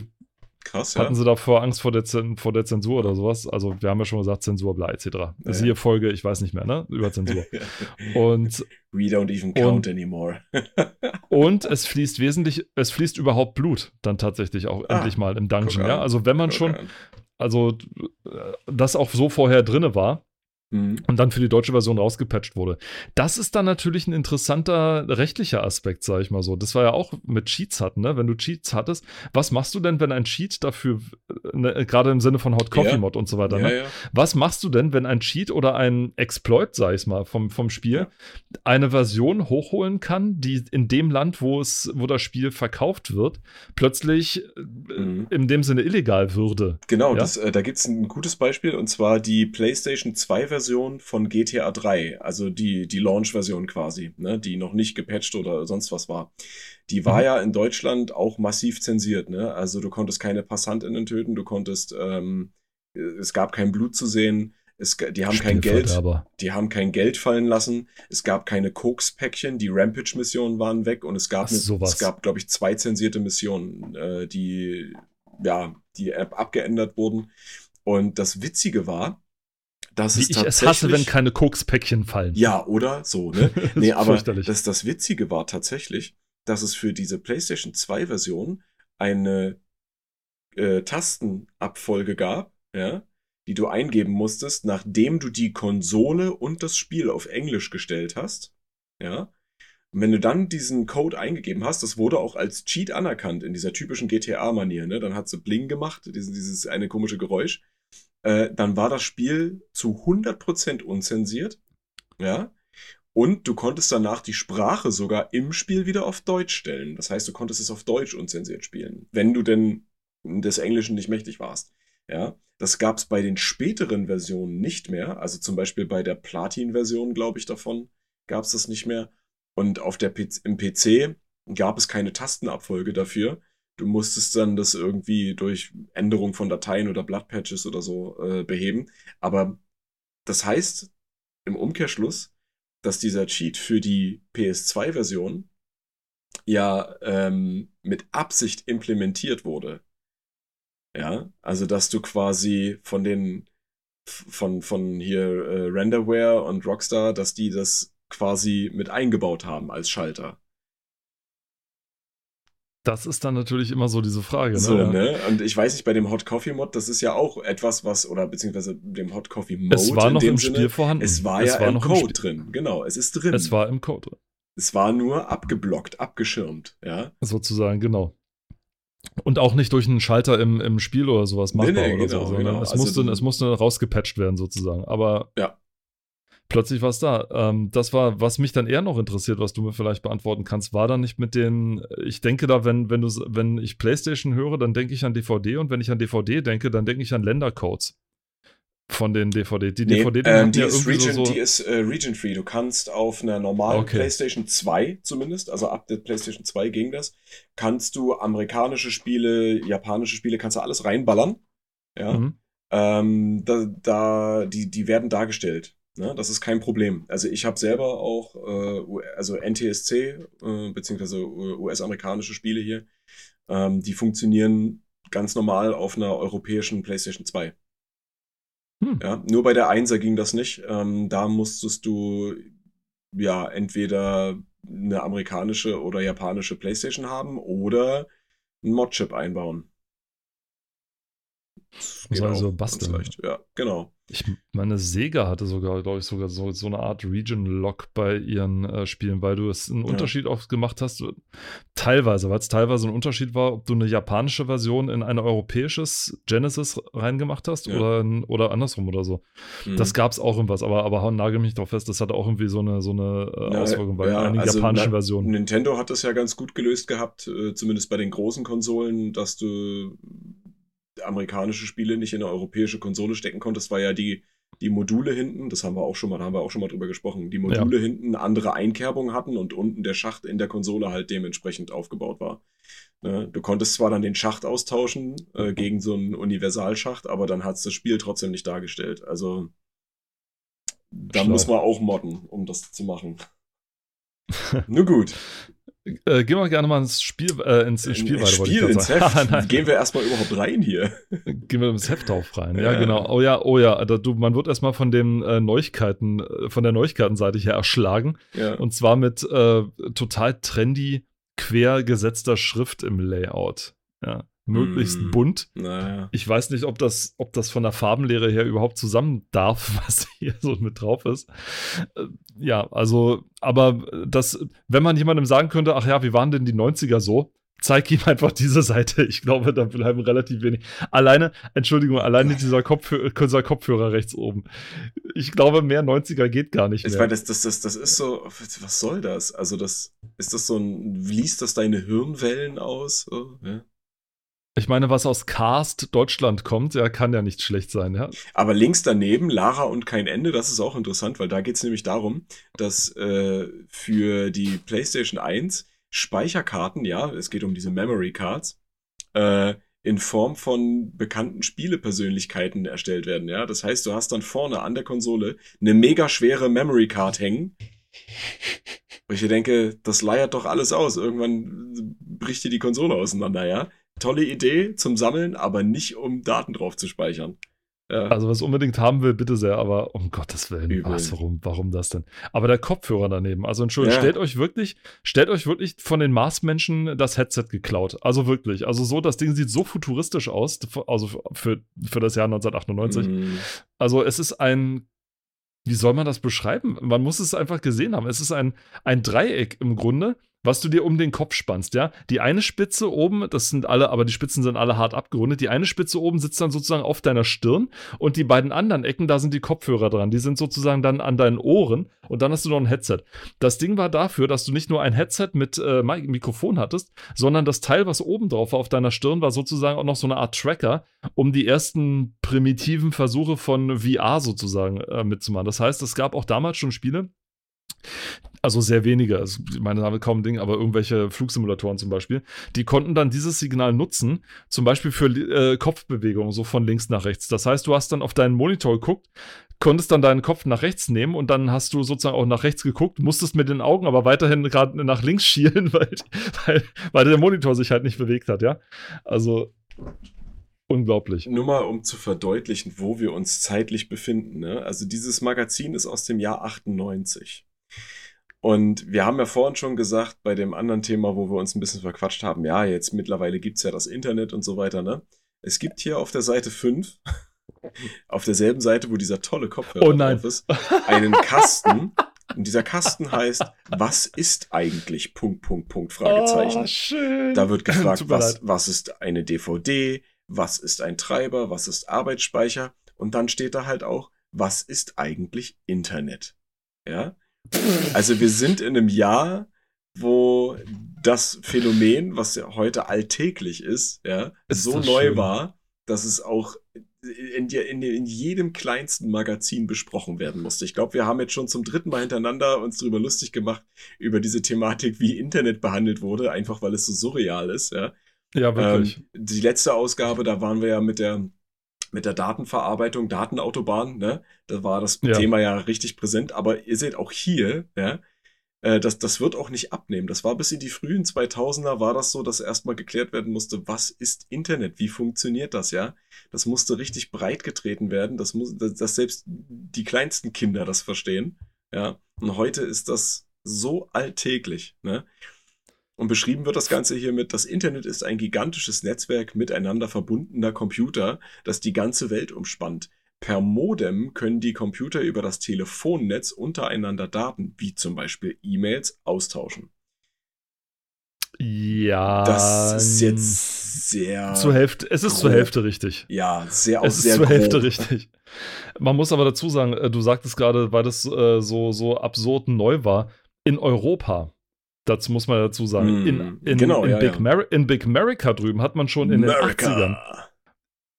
Krass, Hatten sie davor Angst vor der, vor der Zensur oder sowas? Also, wir haben ja schon gesagt, Zensur, bla, etc. Ja, Siehe ja. Folge, ich weiß nicht mehr, ne? Über Zensur. [LAUGHS] und. We don't even count und, anymore. [LAUGHS] und es fließt wesentlich, es fließt überhaupt Blut dann tatsächlich auch ah, endlich mal im Dungeon, ja? Also, wenn man schon, also, das auch so vorher drinne war, Mhm. und dann für die deutsche Version rausgepatcht wurde. Das ist dann natürlich ein interessanter rechtlicher Aspekt, sag ich mal so. Das war ja auch mit Cheats hatten, ne? Wenn du Cheats hattest, was machst du denn, wenn ein Cheat dafür, ne, gerade im Sinne von Hot Coffee Mod ja. und so weiter, ne? Ja, was machst du denn, wenn ein Cheat oder ein Exploit, sag ich mal, vom, vom Spiel eine Version hochholen kann, die in dem Land, wo es, wo das Spiel verkauft wird, plötzlich äh, mhm. in dem Sinne illegal würde? Genau, das, äh, da gibt es ein gutes Beispiel und zwar die PlayStation 2 Version Version von GTA 3, also die, die Launch-Version quasi, ne, die noch nicht gepatcht oder sonst was war. Die war mhm. ja in Deutschland auch massiv zensiert, ne? Also du konntest keine PassantInnen töten, du konntest, ähm, es gab kein Blut zu sehen, es, die haben kein Geld, die haben kein Geld fallen lassen. Es gab keine Koks-Päckchen, die Rampage-Missionen waren weg und es gab, Ach, es gab, glaube ich, zwei zensierte Missionen, äh, die, ja, die App abgeändert wurden. Und das Witzige war, das Wie ich es hasse, wenn keine Kokspäckchen fallen. Ja, oder? So, ne? [LAUGHS] nee, aber das, das Witzige war tatsächlich, dass es für diese PlayStation 2 Version eine äh, Tastenabfolge gab, ja, die du eingeben musstest, nachdem du die Konsole und das Spiel auf Englisch gestellt hast, ja. Und wenn du dann diesen Code eingegeben hast, das wurde auch als Cheat anerkannt in dieser typischen GTA-Manier, ne? Dann hat sie Bling gemacht, dieses, dieses eine komische Geräusch äh, dann war das Spiel zu 100% unzensiert. Ja. Und du konntest danach die Sprache sogar im Spiel wieder auf Deutsch stellen. Das heißt, du konntest es auf Deutsch unzensiert spielen, wenn du denn des Englischen nicht mächtig warst. Ja, das gab es bei den späteren Versionen nicht mehr. Also zum Beispiel bei der Platin-Version, glaube ich, davon gab es das nicht mehr. Und auf der P im PC gab es keine Tastenabfolge dafür. Du musstest dann das irgendwie durch Änderung von Dateien oder Bloodpatches oder so äh, beheben. Aber das heißt im Umkehrschluss, dass dieser Cheat für die PS2-Version ja ähm, mit Absicht implementiert wurde. Ja, also dass du quasi von den von, von hier äh, Renderware und Rockstar, dass die das quasi mit eingebaut haben als Schalter. Das ist dann natürlich immer so diese Frage. Ne? So, ne? Und ich weiß nicht, bei dem Hot Coffee Mod, das ist ja auch etwas, was, oder beziehungsweise dem Hot Coffee Mode. Es war noch im Sinne, Spiel vorhanden. Es war es ja war im Code Spiel. drin. Genau, es ist drin. Es war im Code drin. es war nur abgeblockt, abgeschirmt, ja. Sozusagen, genau. Und auch nicht durch einen Schalter im, im Spiel oder sowas Nee, machbar nee, oder genau, so. sondern genau. Es, Also musste, es musste rausgepatcht werden, sozusagen. Aber Ja. Plötzlich war es da. Ähm, das war, was mich dann eher noch interessiert, was du mir vielleicht beantworten kannst, war da nicht mit den, ich denke da, wenn, wenn du, wenn ich PlayStation höre, dann denke ich an DVD und wenn ich an DVD denke, dann denke ich an Ländercodes von den DVD. Die Nee, DVD, die ähm, die, ja ist irgendwie Region, so, so die ist äh, Region Free. Du kannst auf einer normalen Okay. PlayStation 2 zumindest, also ab der PlayStation 2 ging das, kannst du amerikanische Spiele, japanische Spiele, kannst du alles reinballern. Ja. Mhm. Ähm, da, da, die, die werden dargestellt. Ne? Das ist kein Problem. Also ich habe selber auch äh, also NTSC, äh, beziehungsweise äh, US-amerikanische Spiele hier. Ähm, die funktionieren ganz normal auf einer europäischen PlayStation 2. Hm. Ja, nur bei der 1er ging das nicht. Ähm, da musstest du ja entweder eine amerikanische oder japanische PlayStation haben oder einen Mod-Chip einbauen. Das Muss geht also basteln. Ja, genau. Ich meine, Sega hatte sogar, glaube ich, sogar so, so eine Art Region-Lock bei ihren äh, Spielen, weil du es einen Ja. Unterschied auch gemacht hast. Teilweise, weil es teilweise ein Unterschied war, ob du eine japanische Version in ein europäisches Genesis reingemacht hast Ja. oder, oder andersrum oder so. Mhm. Das gab es auch irgendwas, aber, aber nagel mich doch fest, das hatte auch irgendwie so eine, so eine äh, Auswirkung bei ja, einigen also japanischen Versionen. Nintendo hat das ja ganz gut gelöst gehabt, äh, zumindest bei den großen Konsolen, dass du amerikanische Spiele nicht in eine europäische Konsole stecken konntest, weil ja die, die Module hinten, das haben wir auch schon mal, da haben wir auch schon mal drüber gesprochen, die Module hinten andere Einkerbungen hatten und unten der Schacht in der Konsole halt dementsprechend aufgebaut war. Ne? Du konntest zwar dann den Schacht austauschen äh, gegen so einen Universalschacht, aber dann hat es das Spiel trotzdem nicht dargestellt. Also da Schlau. muss man auch modden, um das zu machen. [LAUGHS] Nur gut. Äh, gehen wir gerne mal ins Spiel, äh, ins, ins Spiel weiter, Spiel ins. Heft. [LAUGHS] Gehen wir erstmal überhaupt rein hier. [LAUGHS] Gehen wir ins Heft auf rein. Ja, Ja. genau. Oh ja, oh ja. Da, du, man wird erstmal von den äh, Neuigkeiten, äh, von der Neuigkeitenseite her erschlagen. Ja. Und zwar mit äh, total trendy, quer gesetzter Schrift im Layout. Ja. Möglichst Mm. bunt. naja. Ich weiß nicht, ob das, ob das von der Farbenlehre her überhaupt zusammen darf, [LAUGHS] was hier so mit drauf ist. Äh, Ja, also, aber das, wenn man jemandem sagen könnte, ach ja, wie waren denn die 90er so? Zeig ihm einfach diese Seite. Ich glaube, da bleiben relativ wenig. Alleine, Entschuldigung, alleine dieser, Kopfhörer, dieser Kopfhörer rechts oben. Ich glaube, mehr 90er geht gar nicht Ich mehr. meine, das, das, das, das ist so, was soll das? Also, das, ist das so ein, liest das deine Hirnwellen aus? Ja. Ich meine, was aus Cast Deutschland kommt, ja, kann ja nicht schlecht sein, ja. Aber links daneben, Lara und kein Ende, das ist auch interessant, weil da geht es nämlich darum, dass äh, für die PlayStation 1 Speicherkarten, ja, es geht um diese Memory Cards, äh, in Form von bekannten Spielepersönlichkeiten erstellt werden, ja. Das heißt, du hast dann vorne an der Konsole eine mega schwere Memory Card hängen. Wo ich denke, das leiert doch alles aus. Irgendwann bricht dir die Konsole auseinander, ja. Tolle Idee zum Sammeln, aber nicht um Daten drauf zu speichern. Ja. Also, was unbedingt haben will, bitte sehr, aber um Gottes Willen, Übel. was, warum, warum das denn? Aber der Kopfhörer daneben, also Entschuldigung, Ja. stellt euch wirklich, stellt euch wirklich von den Marsmenschen das Headset geklaut. Also wirklich, also so, das Ding sieht so futuristisch aus, also für, für das Jahr 1998. Mm, Also es ist ein, wie soll man das beschreiben? Man muss es einfach gesehen haben. Es ist ein, ein Dreieck im Grunde, was du dir um den Kopf spannst, ja. Die eine Spitze oben, das sind alle, aber die Spitzen sind alle hart abgerundet. Die eine Spitze oben sitzt dann sozusagen auf deiner Stirn und die beiden anderen Ecken, da sind die Kopfhörer dran. Die sind sozusagen dann an deinen Ohren und dann hast du noch ein Headset. Das Ding war dafür, dass du nicht nur ein Headset mit äh, Mi- Mikrofon hattest, sondern das Teil, was oben drauf war auf deiner Stirn, war sozusagen auch noch so eine Art Tracker, um die ersten primitiven Versuche von VR sozusagen äh, mitzumachen. Das heißt, es gab auch damals schon Spiele, also sehr wenige, also ich meine, da haben wir kaum ein Ding, aber irgendwelche Flugsimulatoren zum Beispiel, die konnten dann dieses Signal nutzen, zum Beispiel für äh, Kopfbewegungen, so von links nach rechts. Das heißt, du hast dann auf deinen Monitor geguckt, konntest dann deinen Kopf nach rechts nehmen und dann hast du sozusagen auch nach rechts geguckt, musstest mit den Augen aber weiterhin gerade nach links schielen, [LAUGHS] weil, weil, weil der Monitor sich halt nicht bewegt hat, ja. Also unglaublich. Nur mal, um zu verdeutlichen, wo wir uns zeitlich befinden. Ne? Also dieses Magazin ist aus dem Jahr 98. Und wir haben ja vorhin schon gesagt, bei dem anderen Thema, wo wir uns ein bisschen verquatscht haben, ja, jetzt mittlerweile gibt's ja das Internet und so weiter, ne? Es gibt hier auf der Seite 5, [LAUGHS] auf derselben Seite, wo dieser tolle Kopfhörer Oh nein. drauf ist, einen Kasten. Und dieser Kasten heißt, was ist eigentlich Punkt, Punkt, Punkt, Fragezeichen. Oh, schön. Da wird gefragt, was, was ist eine DVD, was ist ein Treiber, was ist Arbeitsspeicher und dann steht da halt auch, was ist eigentlich Internet? Ja? Also wir sind in einem Jahr, wo das Phänomen, was ja heute alltäglich ist, ja, Ist so neu schön. war, dass es auch in, in, in jedem kleinsten Magazin besprochen werden musste. Ich glaube, wir haben jetzt schon zum dritten Mal hintereinander uns darüber lustig gemacht, über diese Thematik, wie Internet behandelt wurde, einfach weil es so surreal ist, ja. Ja, wirklich. Ähm, die letzte Ausgabe, da waren wir ja mit der, mit der Datenverarbeitung, Datenautobahn, ne? Da war das Ja. Thema ja richtig präsent, aber ihr seht auch hier, ja, äh, das, das wird auch nicht abnehmen. Das war bis in die frühen 2000er war das so, dass erstmal geklärt werden musste, was ist Internet? Wie funktioniert das, ja? Das musste richtig breit getreten werden, das muss, dass, dass selbst die kleinsten Kinder das verstehen, ja? Und heute ist das so alltäglich, ne? Und beschrieben wird das Ganze hiermit, das Internet ist ein gigantisches Netzwerk miteinander verbundener Computer, das die ganze Welt umspannt. Per Modem können die Computer über das Telefonnetz untereinander Daten, wie zum Beispiel E-Mails, austauschen. ja. Das ist jetzt sehr, zur Hälfte. Es ist zur grob. Hälfte richtig. ja, sehr, auch es ist sehr zur grob. Hälfte richtig. Man muss aber dazu sagen, äh, du sagtest gerade, weil das äh, so, so absurd neu war, in Europa. Dazu muss man dazu sagen, Mm, in, in, genau, in, ja, Big ja. In Big America drüben hat man schon in den 80ern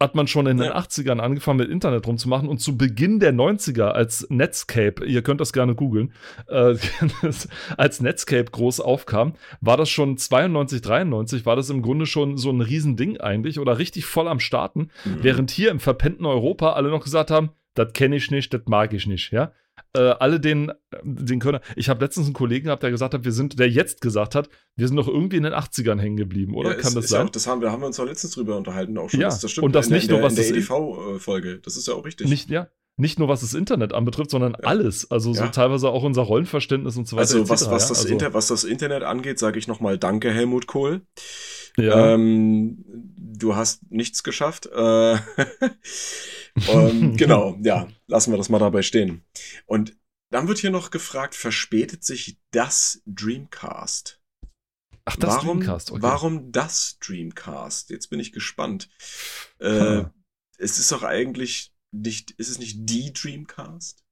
hat man schon in den Ja. 80ern angefangen mit Internet rumzumachen und zu Beginn der 90er als Netscape, ihr könnt das gerne googeln, äh, [LAUGHS] als Netscape groß aufkam, war das schon 92, 93, war das im Grunde schon so ein Riesending eigentlich oder richtig voll am Starten, Mhm. während hier im verpennten Europa alle noch gesagt haben, das kenne ich nicht, das mag ich nicht, ja. Äh, alle den, den können. Ich habe letztens einen Kollegen gehabt, der gesagt hat, wir sind, der jetzt gesagt hat, wir sind doch irgendwie in den 80ern hängen geblieben, oder? Ja, Kann ist, das ist ja sein? Auch, das haben wir, haben wir uns auch letztens drüber unterhalten, auch schon. Ja, das, das stimmt. und das in, nicht in nur, der, was in der EDV-Folge. Das ist ja auch richtig. Nicht, ja. Nicht nur was das Internet anbetrifft, sondern Ja. alles. Also so Ja. teilweise auch unser Rollenverständnis und so weiter. Also was, was, ja? das also, Inter was das Internet angeht, sage ich nochmal Danke, Helmut Kohl. ja. Ähm, du hast nichts geschafft. Äh, [LAUGHS] ähm, [LAUGHS] genau, ja, lassen wir das mal dabei stehen. Und dann wird hier noch gefragt, verspätet sich das Dreamcast? Ach, das warum, Dreamcast, okay. warum das Dreamcast? Jetzt bin ich gespannt. Äh, es ist doch eigentlich nicht, ist es nicht die Dreamcast?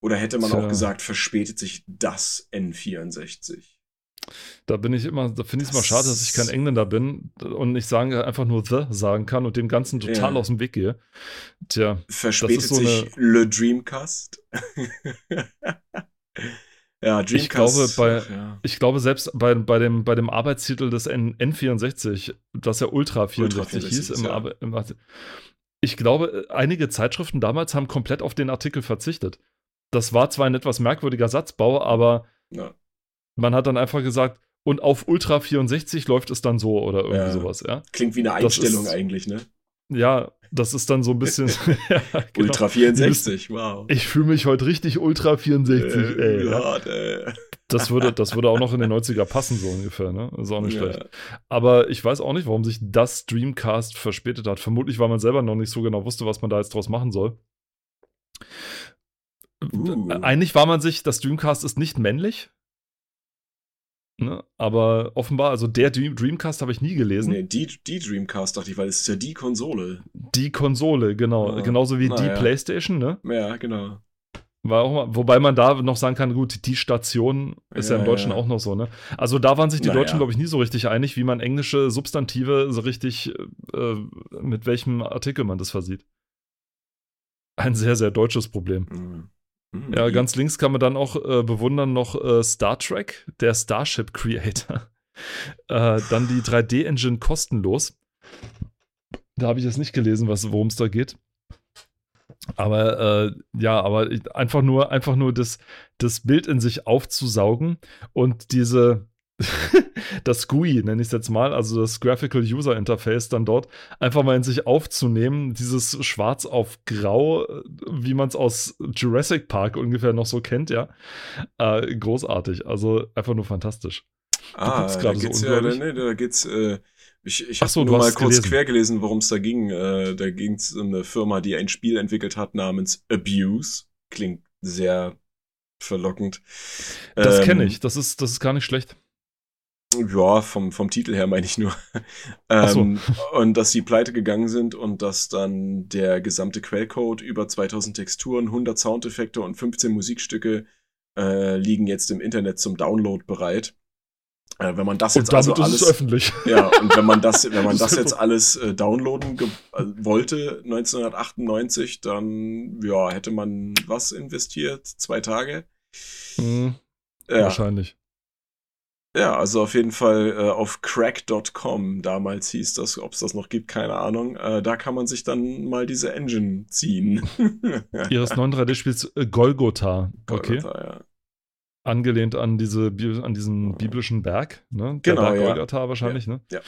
Oder hätte man Tja. auch gesagt, verspätet sich das N64? Da bin ich immer, da finde ich es mal schade, dass ich kein Engländer bin und nicht sagen, einfach nur The sagen kann und dem Ganzen total Ja. aus dem Weg gehe. Tja, Verspätet so sich Le Dreamcast? [LAUGHS] ja, Dreamcast. Ich glaube, bei- ach ja. ich glaube, selbst bei, bei, dem, bei dem Arbeitstitel des N N64, das ja Ultra 64 Ultra hieß, 64, im, ja. Im, Arti- ich glaube, einige Zeitschriften damals haben komplett auf den Artikel verzichtet. Das war zwar ein etwas merkwürdiger Satzbau, aber Ja. man hat dann einfach gesagt, und auf Ultra 64 läuft es dann so oder irgendwie Ja. sowas, ja. Klingt wie eine Einstellung ist- eigentlich, ne? Ja, das ist dann so ein bisschen. [LAUGHS] [LAUGHS] ja, genau. Ultra 64, wow. Ich fühle mich heute richtig Ultra 64, Äh, ey. Ja, äh, Das, würde, das würde auch noch in den [LAUGHS] 90er passen, so ungefähr, ne? Ist auch nicht ja. schlecht. Aber ich weiß auch nicht, warum sich das Dreamcast verspätet hat. Vermutlich, weil man selber noch nicht so genau wusste, was man da jetzt draus machen soll. Uh. Eigentlich war man sich, das Dreamcast ist nicht männlich. Ne? Aber offenbar, also der Dream, Dreamcast habe ich nie gelesen. Nee, die, die Dreamcast dachte ich, weil es ist ja die Konsole. Die Konsole, genau. Ah, Genauso wie die naja. Playstation, ne? Ja, genau. War auch mal, wobei man da noch sagen kann, gut, die Station ist ja, Ja, im Deutschen ja. auch noch so, ne? Also da waren sich die Naja. Deutschen, glaube ich, nie so richtig einig, wie man englische Substantive so richtig, äh, mit welchem Artikel man das versieht. Ein sehr, sehr deutsches Problem. Mhm. Mhm. Ja, ganz links kann man dann auch äh, bewundern noch äh, Star Trek, der Starship Creator. [LAUGHS] äh, dann die 3D-Engine kostenlos. Da habe ich jetzt nicht gelesen, was- worum es da geht. Aber äh, ja, aber ich- einfach nur, einfach nur das, das Bild in sich aufzusaugen und diese, [LAUGHS] das GUI, nenne ich es jetzt mal, also das Graphical User Interface dann dort, einfach mal in sich aufzunehmen, dieses Schwarz auf Grau, wie man es aus Jurassic Park ungefähr noch so kennt, ja. Äh, großartig, also einfach nur fantastisch. Ah, da geht's ja, nee, da geht's, äh, ich, ich habe so, nur mal kurz gelesen. quer gelesen, worum es da ging. Äh, da ging es um eine Firma, die ein Spiel entwickelt hat namens Abuse. Klingt sehr verlockend. Das ähm, kenne ich, das ist, das ist gar nicht schlecht. Ja, vom, vom Titel her meine ich nur. [LAUGHS] ähm, so. Und dass sie pleite gegangen sind und dass dann der gesamte Quellcode über 2000 Texturen, 100 Soundeffekte und 15 Musikstücke äh, liegen jetzt im Internet zum Download bereit. Äh, wenn man das jetzt also alles öffentlich. Ja, und wenn man das, wenn man [LAUGHS] das jetzt alles äh, downloaden äh, wollte 1998, dann ja hätte man was investiert, zwei Tage. Mhm, ja. Wahrscheinlich. Ja, also auf jeden Fall äh, auf crack.com, damals hieß das, ob es das noch gibt, keine Ahnung. Äh, da kann man sich dann mal diese Engine ziehen. [LAUGHS] Ihres neuen 3D-Spiels äh, Golgotha. Okay. Golgotha, ja. Angelehnt an, diese, an diesen biblischen Berg, ne? Der genau, Berg ja. Golgotha wahrscheinlich, ja. ne? Ja.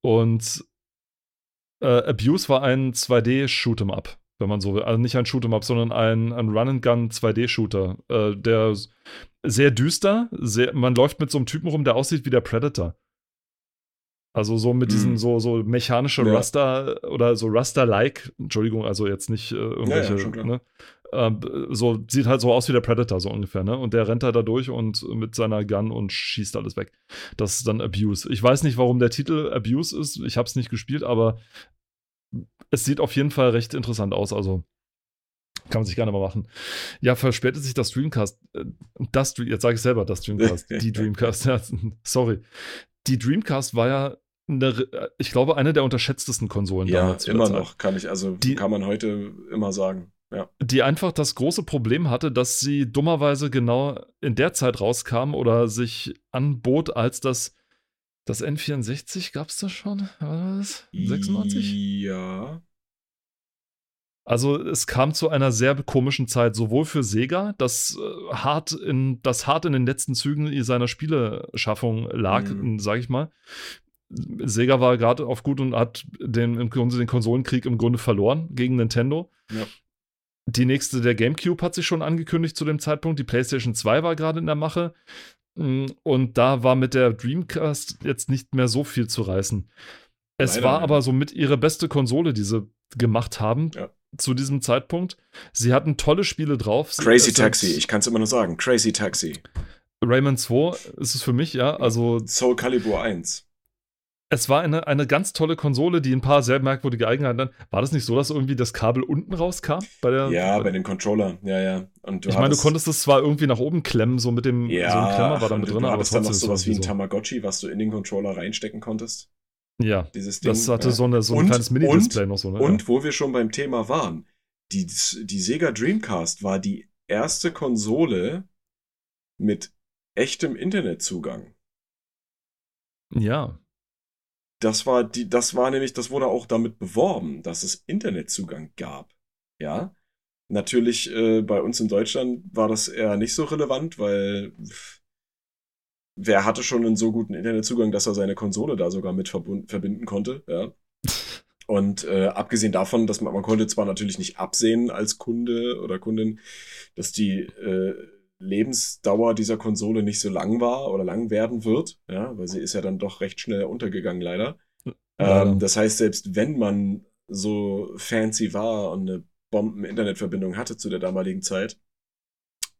Und äh, Abuse war ein 2D-Shoot'em-up wenn man so will. Also nicht ein Shoot'em Up, sondern ein, ein Run-and-Gun 2D-Shooter, äh, der sehr düster, sehr, man läuft mit so einem Typen rum, der aussieht wie der Predator. Also so mit diesen mhm. so, so mechanische ja. Raster oder so Raster-like, Entschuldigung, also jetzt nicht äh, irgendwelche, ja, ja, ne? Äh, so sieht halt so aus wie der Predator, so ungefähr, ne? Und der rennt halt da durch und mit seiner Gun und schießt alles weg. Das ist dann Abuse. Ich weiß nicht, warum der Titel Abuse ist. Ich habe es nicht gespielt, aber es sieht auf jeden Fall recht interessant aus. Also kann man sich gerne mal machen. Ja, verspätet sich das Dreamcast. Äh, das, jetzt sage ich selber das Dreamcast. [LAUGHS] die Dreamcast. [LAUGHS] Sorry. Die Dreamcast war ja, eine, ich glaube, eine der unterschätztesten Konsolen ja, damals. Ja, immer noch, kann ich, also die, kann man heute immer sagen. Ja. Die einfach das große Problem hatte, dass sie dummerweise genau in der Zeit rauskam oder sich anbot, als das das N64 gab es da schon? War das 96? Ja. Also es kam zu einer sehr komischen Zeit, sowohl für Sega, das äh, hart in, das hart in den letzten Zügen seiner Spieleschaffung lag, mhm. sag ich mal. Sega war gerade auf gut und hat den, im Grunde den Konsolenkrieg im Grunde verloren gegen Nintendo. Ja. Die nächste, der GameCube, hat sich schon angekündigt zu dem Zeitpunkt. Die PlayStation 2 war gerade in der Mache. Mm, und da war mit der Dreamcast jetzt nicht mehr so viel zu reißen. Es Leider war nicht. aber somit ihre beste Konsole, die sie gemacht haben. Ja. Zu diesem Zeitpunkt. Sie hatten tolle Spiele drauf. Crazy Taxi, ich kann es immer nur sagen. Crazy Taxi. Rayman 2 ist es für mich, ja. Also Soul Calibur 1 es war eine, eine ganz tolle Konsole, die ein paar sehr merkwürdige Eigenheiten hat. War das nicht so, dass irgendwie das Kabel unten rauskam? Bei der, ja, bei dem Controller, ja, ja. Und ich meine, du konntest es zwar irgendwie nach oben klemmen, so mit dem ja, so ein Klemmer war da mit drin, aber trotzdem. dann noch sowas wie ein Tamagotchi, was du in den Controller reinstecken konntest. Ja, Dieses Ding, das hatte ja. so, eine, so ein und, kleines Mini-Display noch so. Ne? Und ja. wo wir schon beim Thema waren, die, die Sega Dreamcast war die erste Konsole mit echtem Internetzugang. Ja. Das war die, das war nämlich, das wurde auch damit beworben, dass es Internetzugang gab. Ja. Natürlich äh, bei uns in Deutschland war das eher nicht so relevant, weil wer hatte schon einen so guten Internetzugang, dass er seine Konsole da sogar mit verbinden konnte, ja. [LAUGHS] Und äh, abgesehen davon, dass man, man konnte zwar natürlich nicht absehen als Kunde oder Kundin, dass die äh, Lebensdauer dieser Konsole nicht so lang war oder lang werden wird, ja, weil sie ist ja dann doch recht schnell untergegangen, leider. Ja. Ähm, das heißt, selbst wenn man so fancy war und eine Bomben-Internetverbindung hatte zu der damaligen Zeit,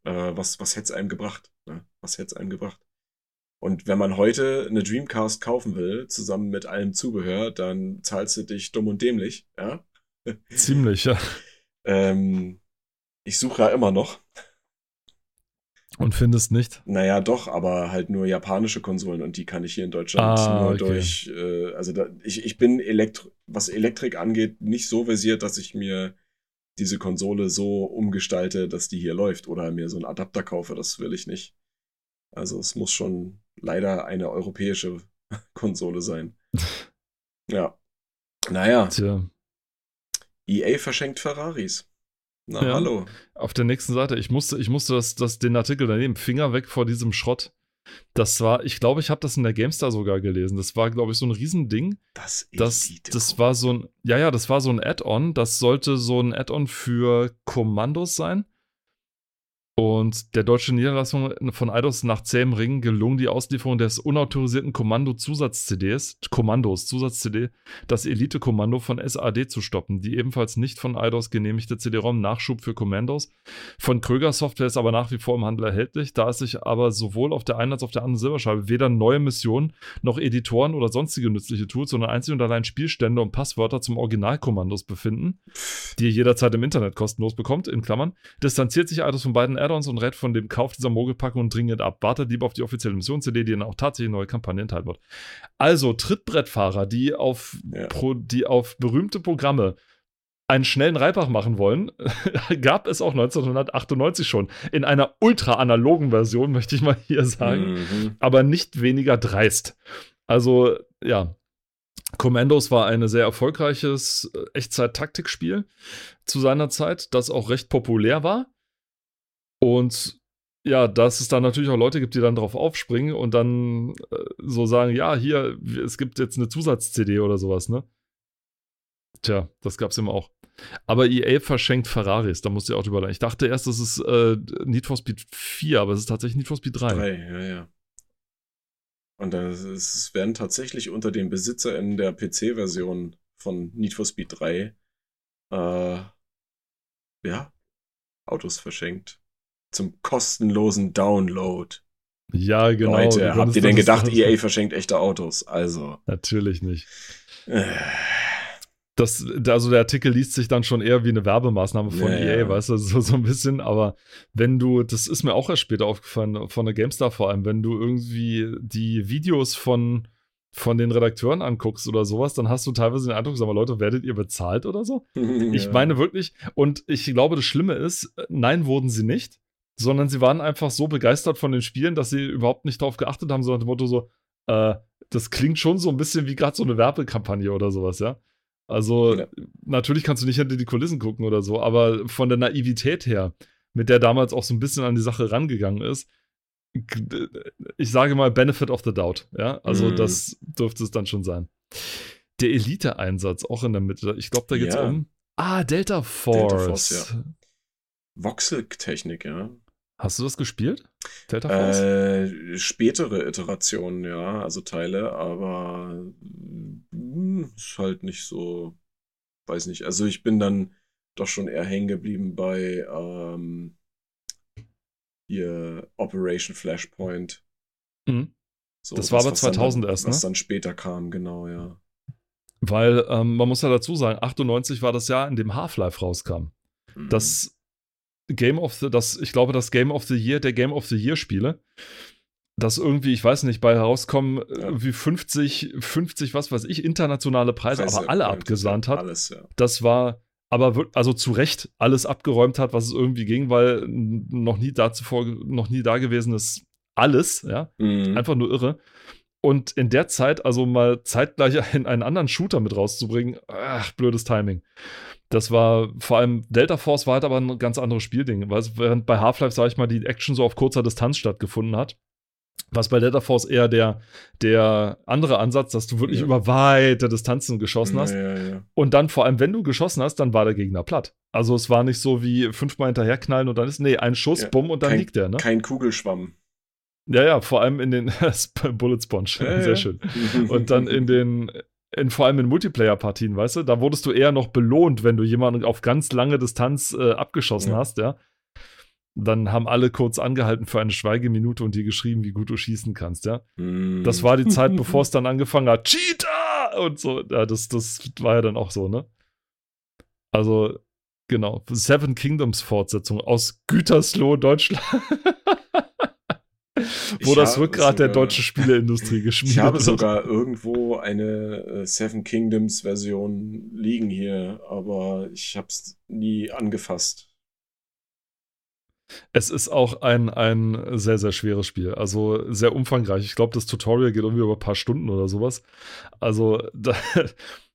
äh, was, was hätte es einem gebracht? Ne? Was hätte es einem gebracht? Und wenn man heute eine Dreamcast kaufen will, zusammen mit allem Zubehör, dann zahlst du dich dumm und dämlich, ja? Ziemlich, ja. ähm, ich suche ja immer noch. Und findest nicht? Naja, doch, aber halt nur japanische Konsolen und die kann ich hier in Deutschland ah, nur okay. durch, äh, also da, ich, ich bin Elektro, was Elektrik angeht, nicht so versiert, dass ich mir diese Konsole so umgestalte, dass die hier läuft oder mir so einen Adapter kaufe, das will ich nicht. Also es muss schon leider eine europäische [LAUGHS] Konsole sein. [LAUGHS] ja. Naja. Tja. EA verschenkt Ferraris. Na, ja. hallo. Auf der nächsten Seite, ich musste, ich musste das, das, den Artikel daneben, Finger weg vor diesem Schrott. Das war, ich glaube, ich habe das in der GameStar sogar gelesen. Das war, glaube ich, so ein Riesending. Das, Das, Elite das war so ein, ja, ja, das war so ein Add-on. Das sollte so ein Add-on für Kommandos sein. Und der deutschen Niederlassung von Eidos nach zähem Ring gelungen die Auslieferung des unautorisierten Kommando-Zusatz-CDs, Kommandos, Zusatz-CD, das Elite-Kommando von SAD zu stoppen. Die ebenfalls nicht von Eidos genehmigte CD-ROM Nachschub für Kommandos. Von Kröger Software ist aber nach wie vor im Handel erhältlich, da es sich aber sowohl auf der einen als auch auf der anderen Silberscheibe weder neue Missionen noch Editoren oder sonstige nützliche Tools, sondern einzig und allein Spielstände und Passwörter zum Originalkommandos befinden, die ihr jederzeit im Internet kostenlos bekommt, in Klammern, distanziert sich Eidos von beiden Add-ons und rät von dem Kauf dieser Mogelpackung dringend ab. Wartet lieber auf die offizielle Mission-CD, die dann auch tatsächlich neue Kampagne enthalten wird. Also Trittbrettfahrer, die auf, Ja. pro, die auf berühmte Programme einen schnellen Reibach machen wollen, [LAUGHS] gab es auch 1998 schon. In einer ultra-analogen Version, [LAUGHS] möchte ich mal hier sagen, Mhm. aber nicht weniger dreist. Also, ja. Commandos war ein sehr erfolgreiches äh, Echtzeit-Taktikspiel zu seiner Zeit, das auch recht populär war. Und ja, dass es da natürlich auch Leute gibt, die dann drauf aufspringen und dann äh, so sagen, ja, hier, es gibt jetzt eine Zusatz-CD oder sowas, ne? Tja, das gab's immer auch. Aber EA verschenkt Ferraris, da musste ich auch drüber Ich dachte erst, das ist äh, Need for Speed 4, aber es ist tatsächlich Need for Speed 3. Drei, ja, ja. Und es werden tatsächlich unter den BesitzerInnen der PC-Version von Need for Speed 3 äh, ja, Autos verschenkt. Zum kostenlosen Download. Ja, genau. Leute, habt ihr denn gedacht, EA verschenkt echte Autos? Also. Natürlich nicht. Äh, Das, also der Artikel liest sich dann schon eher wie eine Werbemaßnahme von Ja, EA, ja. weißt du, so, so ein bisschen, aber wenn du, das ist mir auch erst später aufgefallen, von der GameStar vor allem, wenn du irgendwie die Videos von, von den Redakteuren anguckst oder sowas, dann hast du teilweise den Eindruck, sag mal, Leute, werdet ihr bezahlt oder so? [LAUGHS] Ich ja. meine wirklich, und ich glaube, das Schlimme ist, nein, wurden sie nicht, sondern sie waren einfach so begeistert von den Spielen, dass sie überhaupt nicht darauf geachtet haben, sondern dem Motto so, äh, das klingt schon so ein bisschen wie gerade so eine Werbekampagne oder sowas, ja. Also, Ja. natürlich kannst du nicht hinter die Kulissen gucken oder so, aber von der Naivität her, mit der damals auch so ein bisschen an die Sache rangegangen ist, g- ich sage mal Benefit of the Doubt, ja. Also, Mhm. das dürfte es dann schon sein. Der Elite-Einsatz auch in der Mitte, ich glaube, da geht es Ja. um. Ah, Delta Force. Delta Force, Voxel-Technik, ja. Hast du das gespielt? Delta? Äh, spätere Iterationen, ja, also Teile, aber mm, ist halt nicht so, weiß nicht. Also ich bin dann doch schon eher hängen geblieben bei ähm, hier Operation Flashpoint. Mhm. So, Das war aber was dann- 2000 erst, Was ne? dann später kam, genau, ja. Weil ähm, man muss ja dazu sagen, 98 war das Jahr, in dem Half-Life rauskam. Mhm. Das Game of the, das, ich glaube, das Game of the Year der Game of the Year Spiele. Das irgendwie, ich weiß nicht, bei herauskommen äh, Ja. wie 50, 50, was weiß ich, internationale Preise, Preise aber alle abgesahnt ja, hat. Alles, ja. Das war aber also zu Recht alles abgeräumt hat, was es irgendwie ging, weil noch nie dazu vor, noch nie da gewesen ist alles, ja, Mhm. einfach nur irre. Und in der Zeit, also mal zeitgleich [LAUGHS] einen, einen anderen Shooter mit rauszubringen, ach, blödes Timing. Das war vor allem Delta Force war halt aber ein ganz anderes Spielding, weil während bei Half-Life, sag ich mal, die Action so auf kurzer Distanz stattgefunden hat. Was bei Delta Force eher der, der andere Ansatz, dass du wirklich Ja. über weite Distanzen geschossen hast. Ja, ja. Und dann vor allem, wenn du geschossen hast, dann war der Gegner platt. Also es war nicht so wie fünfmal hinterherknallen und dann ist, nee, ein Schuss, bumm und dann kein- liegt der, ne? Kein Kugelschwamm. Ja, ja, vor allem in den [LAUGHS] Bullet Sponge. Ja, Sehr ja. schön. Und dann in den, in, vor allem in Multiplayer-Partien, weißt du, da wurdest du eher noch belohnt, wenn du jemanden auf ganz lange Distanz äh, abgeschossen Ja. hast, ja. Dann haben alle kurz angehalten für eine Schweigeminute und dir geschrieben, wie gut du schießen kannst, ja. Mhm. Das war die Zeit, [LAUGHS] bevor es dann angefangen hat, Cheater! Und so, ja, das, das war ja dann auch so, ne? Also, genau, Seven Kingdoms Fortsetzung aus Gütersloh, Deutschland. [LAUGHS] Wo Ich das Rückgrat der sogar- deutschen Spieleindustrie geschmiedet [LAUGHS] Ich habe sogar irgendwo eine äh, Seven Kingdoms Version liegen hier, aber ich habe es nie angefasst. Es ist auch ein, ein sehr, sehr schweres Spiel. Also sehr umfangreich. Ich glaube, das Tutorial geht irgendwie über ein paar Stunden oder sowas. Also, [LAUGHS] da,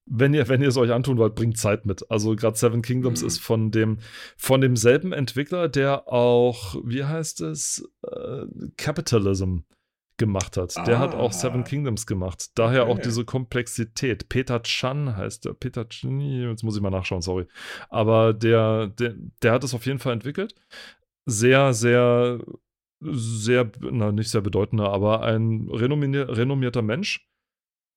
wenn ihr, wenn ihr es euch antun wollt, bringt Zeit mit. Also gerade Seven Kingdoms Mhm. ist von dem, von demselben Entwickler, der auch, wie heißt es? Äh, Capitalism gemacht hat. Der hat auch Ah. Seven Kingdoms gemacht. Daher auch Okay. diese Komplexität. Peter Chan heißt der. Peter Chan, jetzt muss ich mal nachschauen, sorry. Aber der, der, der hat es auf jeden Fall entwickelt. Sehr, sehr, sehr, na, nicht sehr bedeutender, aber ein renommier renommierter Mensch,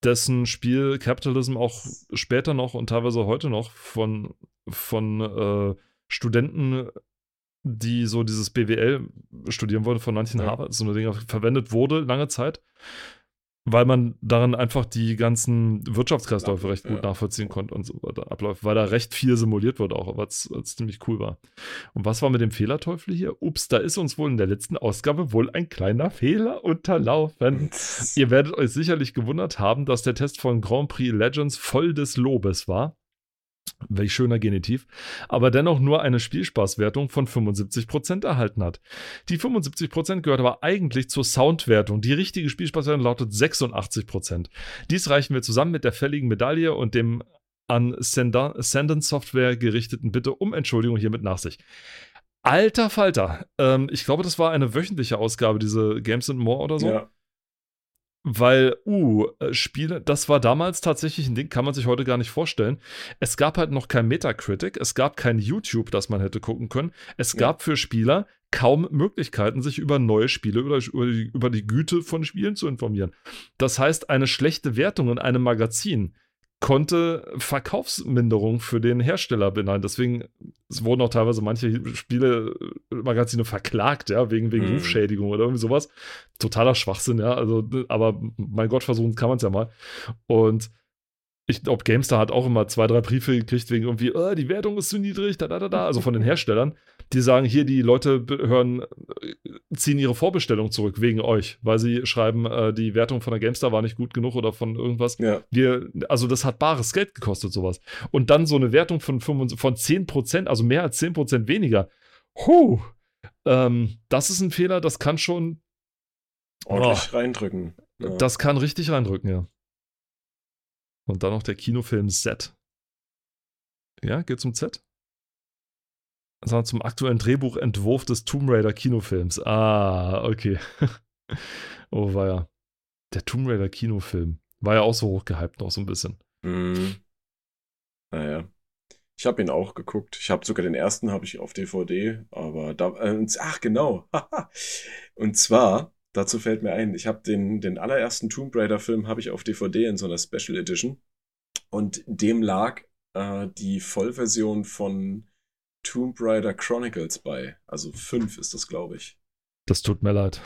dessen Spiel Capitalism auch später noch und teilweise heute noch von, von äh, Studenten, die so dieses BWL studieren wollen, von manchen Ja. Harvard, so eine Dinge verwendet wurde lange Zeit, weil man darin einfach die ganzen Wirtschaftskreisläufe recht gut Ja. nachvollziehen konnte und so weiter abläuft, weil da recht viel simuliert wird auch, was, was ziemlich cool war. Und was war mit dem Fehlerteufel hier? Ups, da ist uns wohl in der letzten Ausgabe wohl ein kleiner Fehler unterlaufen. Ihr werdet euch sicherlich gewundert haben, dass der Test von Grand Prix Legends voll des Lobes war. Welch schöner Genitiv. Aber dennoch nur eine Spielspaßwertung von 75% erhalten hat. Die 75% gehört aber eigentlich zur Soundwertung. Die richtige Spielspaßwertung lautet 86%. Dies reichen wir zusammen mit der fälligen Medaille und dem an Sendent Software gerichteten Bitte um Entschuldigung hiermit nach sich. Alter Falter, ähm, ich glaube, das war eine wöchentliche Ausgabe, diese Games and More oder so. Ja. Weil, uh, äh, Spiele, das war damals tatsächlich ein Ding, kann man sich heute gar nicht vorstellen. Es gab halt noch kein Metacritic, es gab kein YouTube, das man hätte gucken können. Es Ja. gab für Spieler kaum Möglichkeiten, sich über neue Spiele oder über die, über die Güte von Spielen zu informieren. Das heißt, eine schlechte Wertung in einem Magazin konnte Verkaufsminderung für den Hersteller beneiden. Deswegen es wurden auch teilweise manche Spielemagazine verklagt, ja, wegen, wegen Mhm. Rufschädigung oder irgendwie sowas. Totaler Schwachsinn, ja. Also, aber mein Gott, versuchen kann man es ja mal. Und ich glaube, GameStar hat auch immer zwei, drei Briefe gekriegt, wegen irgendwie, äh, die Wertung ist zu niedrig, da, da, da, da. Also von den [LAUGHS] Herstellern, die sagen, hier, die Leute hören, äh, ziehen ihre Vorbestellung zurück wegen euch, weil sie schreiben, äh, die Wertung von der GameStar war nicht gut genug oder von irgendwas. Ja. Wir, also das hat bares Geld gekostet, sowas. Und dann so eine Wertung von, 25 von 10%, also mehr als 10% weniger. Huh. Ähm, das ist ein Fehler, das kann schon, Ordentlich reindrücken. Ja. das kann richtig reindrücken, ja. Und dann noch der Kinofilm Z. Ja, geht zum Z? Sondern zum aktuellen Drehbuchentwurf des Tomb Raider Kinofilms. Ah, okay. [LAUGHS] oh, war ja. Der Tomb Raider Kinofilm. War ja auch so hochgehypt noch so ein bisschen. Mhm. Naja. Ich habe ihn auch geguckt. Ich habe sogar den ersten habe ich auf DVD, aber da äh, ach genau. [LAUGHS] und zwar dazu fällt mir ein, ich habe den den allerersten Tomb Raider Film habe ich auf DVD in so einer Special Edition und dem lag äh, die Vollversion von Tomb Raider Chronicles bei. Also 5 ist das, glaube ich. Das tut mir leid.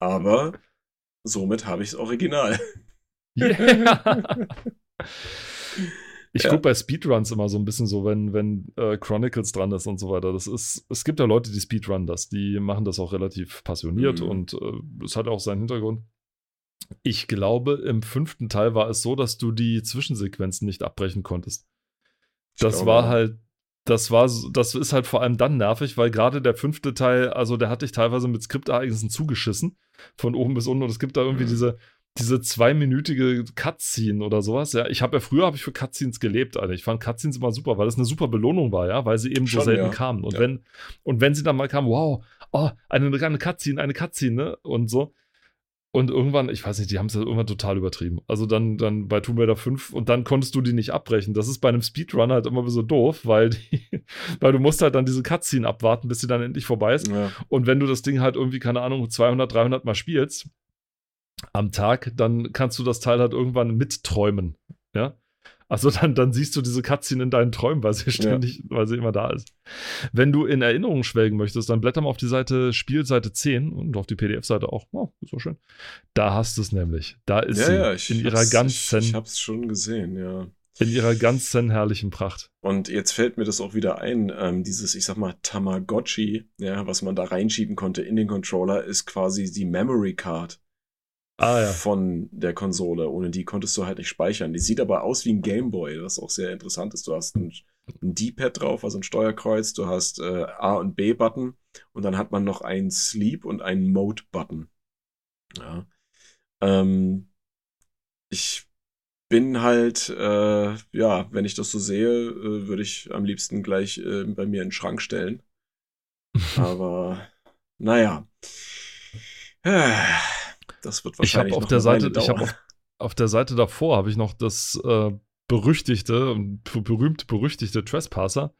Aber somit habe ich das Original. Yeah. [LAUGHS] Ich Ja. gucke bei Speedruns immer so ein bisschen so, wenn, wenn äh, Chronicles dran ist und so weiter. Das ist, es gibt ja Leute, die Speedrun das, die machen das auch relativ passioniert Mhm. und äh, es hat auch seinen Hintergrund. Ich glaube, im fünften Teil war es so, dass du die Zwischensequenzen nicht abbrechen konntest. Ich Das glaube, war halt, das war, so- das ist halt vor allem dann nervig, weil gerade der fünfte Teil, also der hat dich teilweise mit Skriptereignissen zugeschissen, von oben bis unten. Und es gibt da irgendwie Mhm. diese, diese zweiminütige Cutscene oder sowas. Ja, ich habe ja früher habe ich für Cutscenes gelebt, Alter. Ich fand Cutscenes immer super, weil das eine super Belohnung war, ja, weil sie eben so Schon, selten ja. kamen. Und Ja. wenn, und wenn sie dann mal kamen, wow, oh, eine, eine Cutscene, eine Cutscene, ne? Und so. Und irgendwann, ich weiß nicht, die haben es ja irgendwann total übertrieben. Also dann, dann bei Tomb Raider 5 und dann konntest du die nicht abbrechen. Das ist bei einem Speedrun halt immer so doof, weil, die, [LAUGHS] weil du musst halt dann diese Cutscene abwarten, bis sie dann endlich vorbei ist. Ja. Und wenn du das Ding halt irgendwie, keine Ahnung, 200, 300 Mal spielst am Tag, dann kannst du das Teil halt irgendwann mitträumen. Ja. Also dann, dann siehst du diese Cutscene in deinen Träumen, weil sie ständig, weil sie immer da ist. Wenn du in Erinnerung schwelgen möchtest, dann blätter mal auf die Seite Spielseite 10 und auf die PDF-Seite auch. Oh, ist so schön. Da hast du es nämlich. Da ist ja, sie ja, ich in ihrer ganzen, Ich, ich hab's schon gesehen, ja. in ihrer ganzen herrlichen Pracht. Und jetzt fällt mir das auch wieder ein, ähm, dieses, ich sag mal, Tamagotchi, ja, was man da reinschieben konnte in den Controller, ist quasi die Memory Card Ah ja. von der Konsole. Ohne die konntest du halt nicht speichern. Die sieht aber aus wie ein Gameboy, was auch sehr interessant ist. Du hast ein, ein D-Pad drauf, also ein Steuerkreuz, du hast äh, A und B-Button und dann hat man noch einen Sleep und einen Mode-Button. Ja. Ähm, ich bin halt, äh, ja, wenn ich das so sehe, äh, würde ich am liebsten gleich äh, bei mir in den Schrank stellen. [LAUGHS] Aber naja. Das wird Ich habe wahrscheinlich auf noch der Seite, ich habe auf, auf der Seite davor habe ich noch das äh, berüchtigte berühmt berüchtigte Trespasser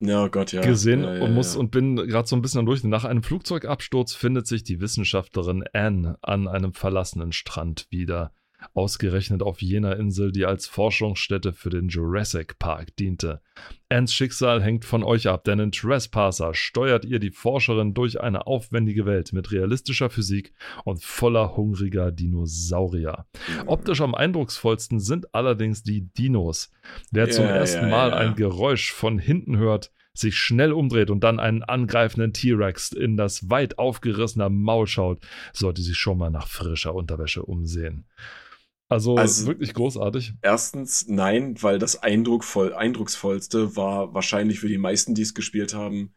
Ja, oh Gott, ja. gesehen ja, ja, und muss ja. und bin gerade so ein bisschen durch. Nach einem Flugzeugabsturz findet sich die Wissenschaftlerin Anne an einem verlassenen Strand wieder. Ausgerechnet auf jener Insel, die als Forschungsstätte für den Jurassic Park diente. Anns Schicksal hängt von euch ab, denn in Trespasser steuert ihr die Forscherin durch eine aufwendige Welt mit realistischer Physik und voller hungriger Dinosaurier. Optisch am eindrucksvollsten sind allerdings die Dinos. Wer zum Ja, ersten ja, Mal ja. ein Geräusch von hinten hört, sich schnell umdreht und dann einen angreifenden T-Rex in das weit aufgerissene Maul schaut, sollte sich schon mal nach frischer Unterwäsche umsehen. Also, Also- wirklich großartig. Erstens, nein, weil das eindruckvoll, eindrucksvollste war wahrscheinlich für die meisten, die es gespielt haben,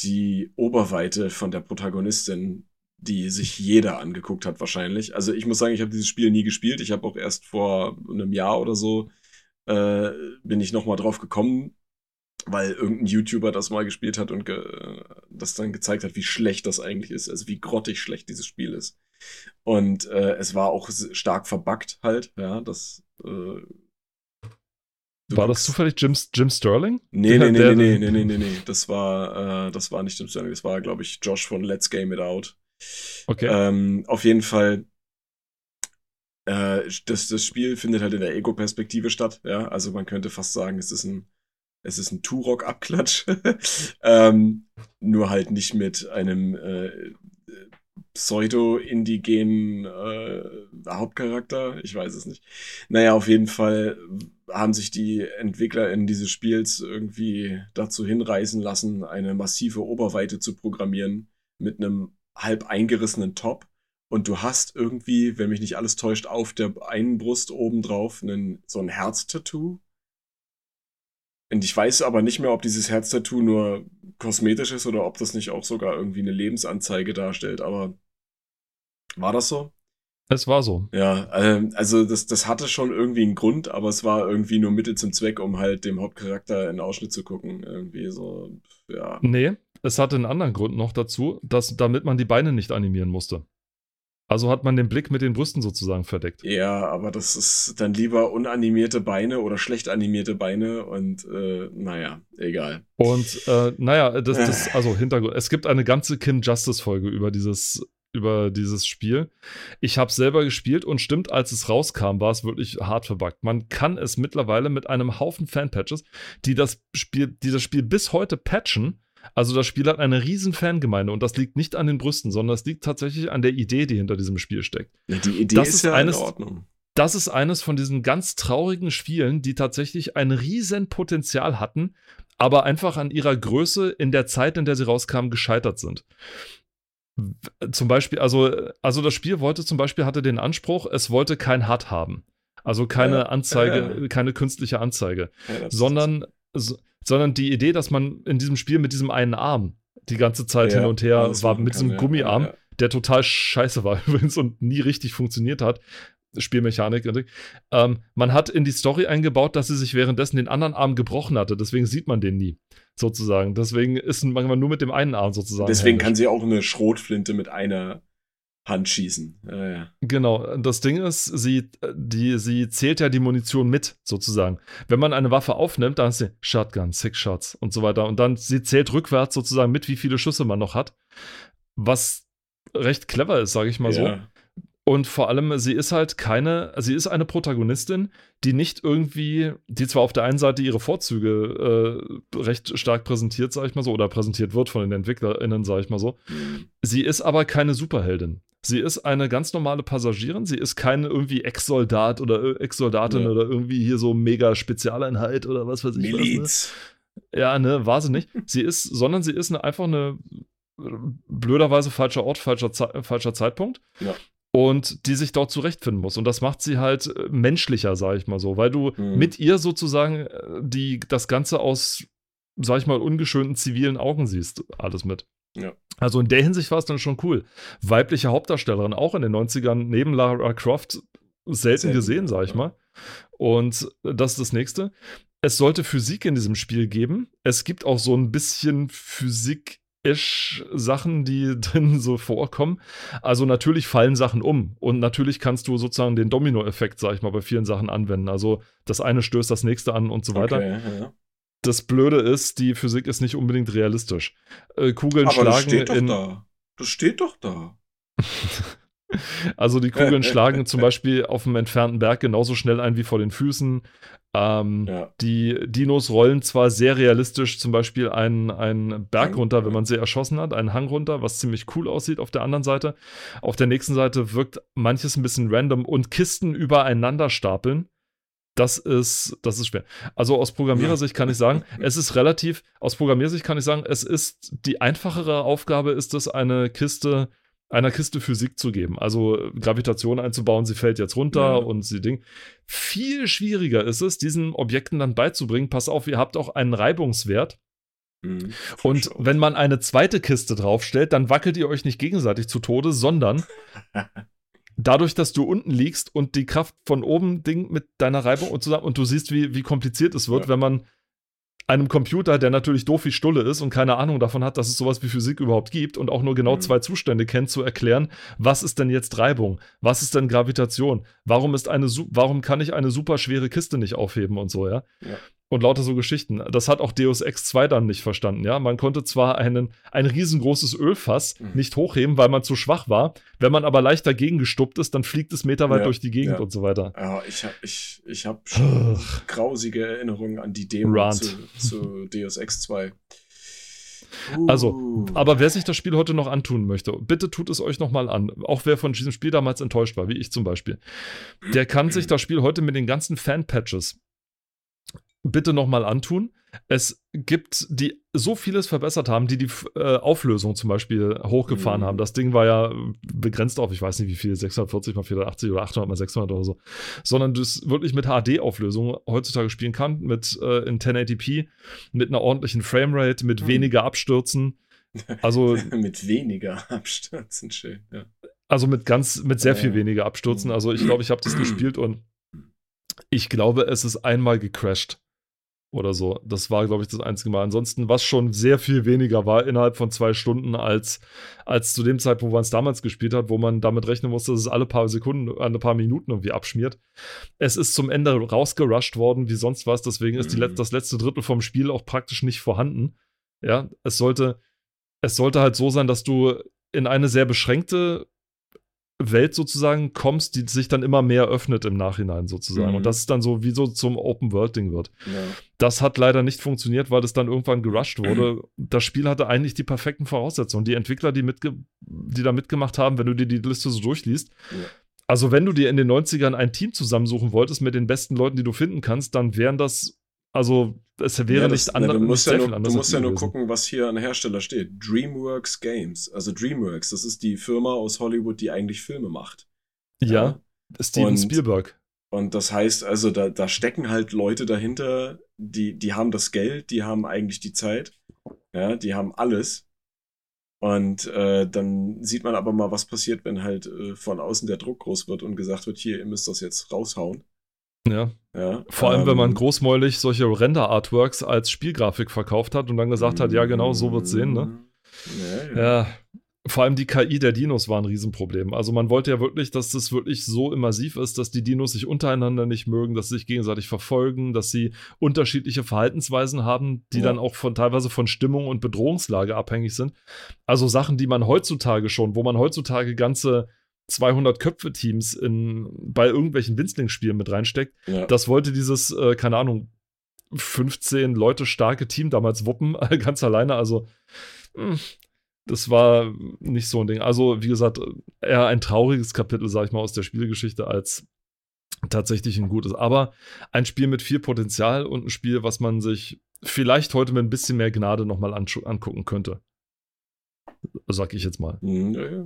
die Oberweite von der Protagonistin, die sich jeder angeguckt hat wahrscheinlich. Also ich muss sagen, ich habe dieses Spiel nie gespielt. Ich habe auch erst vor einem Jahr oder so äh, bin ich noch mal drauf gekommen, weil irgendein YouTuber das mal gespielt hat und ge das dann gezeigt hat, wie schlecht das eigentlich ist, also wie grottig schlecht dieses Spiel ist. Und äh, es war auch stark verbuggt halt, ja, das äh, War das zufällig Jim, Jim Sterling? Nee, nee, nee, nee, nee, nee, nee, nee, das war, äh, das war nicht Jim Sterling, das war, glaube ich, Josh von Let's Game It Out. Okay. Ähm, auf jeden Fall, äh, das, das Spiel findet halt in der Ego-Perspektive statt, ja. Also man könnte fast sagen, es ist ein, es ist ein Turok-Abklatsch. [LAUGHS] ähm, nur halt nicht mit einem äh, pseudo-indigenen äh, Hauptcharakter. Ich weiß es nicht. Naja, auf jeden Fall haben sich die Entwickler in dieses Spiels irgendwie dazu hinreißen lassen, eine massive Oberweite zu programmieren mit einem halb eingerissenen Top. Und du hast irgendwie, wenn mich nicht alles täuscht, auf der einen Brust obendrauf einen, so ein Herztattoo. Und ich weiß aber nicht mehr, ob dieses Herztattoo nur kosmetisch ist oder ob das nicht auch sogar irgendwie eine Lebensanzeige darstellt. Aber war das so? es war so. Ja, ähm, also das, das hatte schon irgendwie einen Grund, aber es war irgendwie nur Mittel zum Zweck, um halt dem Hauptcharakter in den Ausschnitt zu gucken. Irgendwie so, ja. Nee, es hatte einen anderen Grund noch dazu, dass, damit man die Beine nicht animieren musste. Also hat man den Blick mit den Brüsten sozusagen verdeckt. Ja, aber das ist dann lieber unanimierte Beine oder schlecht animierte Beine und äh, naja, egal. Und äh, naja, das, [LAUGHS] das, also Hintergrund. Es gibt eine ganze Kim Justice-Folge über dieses, über dieses Spiel. Ich habe selber gespielt und stimmt, als es rauskam, war es wirklich hart verbuggt. Man kann es mittlerweile mit einem Haufen Fanpatches, die das Spiel, die das Spiel bis heute patchen. Also das Spiel hat eine riesen Fangemeinde und das liegt nicht an den Brüsten, sondern es liegt tatsächlich an der Idee, die hinter diesem Spiel steckt. Die Idee Das ist, ist ja eines- in Ordnung. das ist eines von diesen ganz traurigen Spielen, die tatsächlich ein riesen Potenzial hatten, aber einfach an ihrer Größe in der Zeit, in der sie rauskamen, gescheitert sind. Zum Beispiel, also, also das Spiel wollte zum Beispiel, hatte den Anspruch, es wollte kein HUD haben. Also keine Anzeige, ja. [LAUGHS] keine künstliche Anzeige, das- sondern, so, sondern die Idee, dass man in diesem Spiel mit diesem einen Arm die ganze Zeit ja, hin und her war, mit kann, diesem ja, Gummiarm, Ja, der total scheiße war [LAUGHS] übrigens und nie richtig funktioniert hat. Spielmechanik. Ähm, man hat in die Story eingebaut, dass sie sich währenddessen den anderen Arm gebrochen hatte. Deswegen sieht man den nie, sozusagen. Deswegen ist man manchmal nur mit dem einen Arm sozusagen. Deswegen händisch. kann sie auch eine Schrotflinte mit einer Hand schießen. Ja, ja. Genau, das Ding ist, sie, die, sie zählt ja die Munition mit, sozusagen. Wenn man eine Waffe aufnimmt, dann ist sie Shotgun, Six Shots und so weiter. Und dann, sie zählt rückwärts sozusagen mit, wie viele Schüsse man noch hat. Was recht clever ist, sage ich mal so. Und vor allem, sie ist halt keine, sie ist eine Protagonistin, die nicht irgendwie, die zwar auf der einen Seite ihre Vorzüge äh, recht stark präsentiert, sag ich mal so, oder präsentiert wird von den EntwicklerInnen, sag ich mal so. Sie ist aber keine Superheldin. Sie ist eine ganz normale Passagierin. Sie ist keine irgendwie Ex-Soldat oder äh, Ex-Soldatin Ja. oder irgendwie hier so mega Spezialeinheit oder was weiß ich. was, ne? Miliz. Ja, ne, war sie nicht. Sie ist, sondern sie ist eine, einfach eine äh, blöderweise falscher Ort, falscher, Ze falscher Zeitpunkt. Ja. Und die sich dort zurechtfinden muss. Und das macht sie halt äh, menschlicher, sag ich mal so, weil du Mhm. mit ihr sozusagen äh, die, das Ganze aus, sag ich mal, ungeschönten zivilen Augen siehst, alles mit. Ja. Also in der Hinsicht war es dann schon cool. Weibliche Hauptdarstellerin, auch in den 90ern, neben Lara Croft, selten, Selten, gesehen, sag ich ja. mal. Und das ist das nächste. Es sollte Physik in diesem Spiel geben. Es gibt auch so ein bisschen Physik Sachen, die [LAUGHS] drin so vorkommen. Also natürlich fallen Sachen um und natürlich kannst du sozusagen den Domino-Effekt, sag ich mal, bei vielen Sachen anwenden. Also das eine stößt das nächste an und so weiter. Okay, ja. Das Blöde ist, die Physik ist nicht unbedingt realistisch. Äh, Kugeln Aber schlagen das steht doch in. Da. Das steht doch da. [LAUGHS] Also die Kugeln schlagen zum Beispiel auf dem entfernten Berg genauso schnell ein wie vor den Füßen. Ähm, ja. Die Dinos rollen zwar sehr realistisch zum Beispiel einen, einen Berg runter, wenn man sie erschossen hat, einen Hang runter, was ziemlich cool aussieht auf der anderen Seite. Auf der nächsten Seite wirkt manches ein bisschen random und Kisten übereinander stapeln. Das ist, das ist schwer. Also aus Programmierersicht kann ich sagen, es ist relativ, aus Programmiersicht kann ich sagen, es ist die einfachere Aufgabe ist es, eine Kiste einer Kiste Physik zu geben. Also äh, Gravitation einzubauen, sie fällt jetzt runter ja. und sie Ding. Viel schwieriger ist es, diesen Objekten dann beizubringen, pass auf, ihr habt auch einen Reibungswert. Mhm, und wenn man eine zweite Kiste draufstellt, dann wackelt ihr euch nicht gegenseitig zu Tode, sondern [LAUGHS] dadurch, dass du unten liegst und die Kraft von oben Ding mit deiner Reibung und zusammen und du siehst, wie, wie kompliziert es wird, ja. wenn man einem Computer, der natürlich doof wie Stulle ist und keine Ahnung davon hat, dass es sowas wie Physik überhaupt gibt und auch nur genau mhm. zwei Zustände kennt, zu erklären, was ist denn jetzt Reibung? Was ist denn Gravitation? Warum ist eine, warum kann ich eine super schwere Kiste nicht aufheben und so, ja? ja und lauter so Geschichten. Das hat auch Deus Ex 2 dann nicht verstanden, ja. Man konnte zwar einen, ein riesengroßes Ölfass mhm. nicht hochheben, weil man zu schwach war. Wenn man aber leicht dagegen gestuppt ist, dann fliegt es meterweit ja, durch die Gegend ja. und so weiter. Ja, ich habe ich, ich hab schon grausige Erinnerungen an die Demo zu, zu [LAUGHS] Deus Ex 2. Also, uh. aber wer sich das Spiel heute noch antun möchte, bitte tut es euch nochmal an. Auch wer von diesem Spiel damals enttäuscht war, wie ich zum Beispiel, der kann sich [CLEARS THROAT] das Spiel heute mit den ganzen Fan-Patches bitte nochmal antun. Es gibt, die so vieles verbessert haben, die die äh, Auflösung zum Beispiel hochgefahren mhm. haben. Das Ding war ja begrenzt auf, ich weiß nicht wie viel, 640 mal 480 oder 800 mal 600 oder so, sondern du es wirklich mit HD-Auflösung heutzutage spielen kann, mit äh, in 1080p, mit einer ordentlichen Framerate, mit mhm. weniger Abstürzen. Also [LAUGHS] mit weniger Abstürzen, schön. Ja. Also mit ganz, mit sehr viel weniger Abstürzen. Also ich glaube, ich habe das gespielt und ich glaube, es ist einmal gecrashed oder so. Das war, glaube ich, das einzige Mal. Ansonsten, was schon sehr viel weniger war innerhalb von zwei Stunden als, als zu dem Zeitpunkt, wo man es damals gespielt hat, wo man damit rechnen musste, dass es alle paar Sekunden, alle paar Minuten irgendwie abschmiert. Es ist zum Ende rausgerusht worden, wie sonst was. Deswegen ist die, mhm. das letzte Drittel vom Spiel auch praktisch nicht vorhanden. Ja, es sollte, es sollte halt so sein, dass du in eine sehr beschränkte Welt sozusagen kommst, die sich dann immer mehr öffnet im Nachhinein sozusagen. Mhm. Und das ist dann so wie so zum Open-World-Ding wird. Ja. Das hat leider nicht funktioniert, weil es dann irgendwann gerusht wurde. Mhm. [CLEARS THROAT] Das Spiel hatte eigentlich die perfekten Voraussetzungen. Die Entwickler, die, mitge die da mitgemacht haben, wenn du dir die Liste so durchliest, ja. also wenn du dir in den 90ern ein Team zusammensuchen wolltest mit den besten Leuten, die du finden kannst, dann wären das also es wäre ja, das, nicht anders. Ja, du musst, ja nur, du musst ja nur gucken, was hier an Hersteller steht. DreamWorks Games. Also DreamWorks, das ist die Firma aus Hollywood, die eigentlich Filme macht. Ja, ja. Steven und, Spielberg. Und das heißt, also da, da stecken halt Leute dahinter, die, die haben das Geld, die haben eigentlich die Zeit, ja, die haben alles. Und äh, dann sieht man aber mal, was passiert, wenn halt äh, von außen der Druck groß wird und gesagt wird, hier, ihr müsst das jetzt raushauen. Ja. ja Vor allem, ähm, wenn man ähm, großmäulig solche Render-Artworks als Spielgrafik verkauft hat und dann gesagt hat, ja, genau, so wird's sehen, ne? Ja, ja. ja, vor allem die KI der Dinos war ein Riesenproblem. Also man wollte ja wirklich, dass das wirklich so immersiv ist, dass die Dinos sich untereinander nicht mögen, dass sie sich gegenseitig verfolgen, dass sie unterschiedliche Verhaltensweisen haben, die ja. dann auch von teilweise von Stimmung und Bedrohungslage abhängig sind. Also Sachen, die man heutzutage schon, wo man heutzutage ganze 200 Köpfe Teams in, bei irgendwelchen Winzlingsspielen mit reinsteckt. Ja. Das wollte dieses, äh, keine Ahnung, 15 Leute starke Team damals wuppen, [LAUGHS] ganz alleine. Also, hm, das war nicht so ein Ding. Also, wie gesagt, eher ein trauriges Kapitel, sag ich mal, aus der Spielgeschichte als tatsächlich ein gutes. Aber ein Spiel mit viel Potenzial und ein Spiel, was man sich vielleicht heute mit ein bisschen mehr Gnade nochmal angucken könnte. Sag ich jetzt mal. Mhm, ja.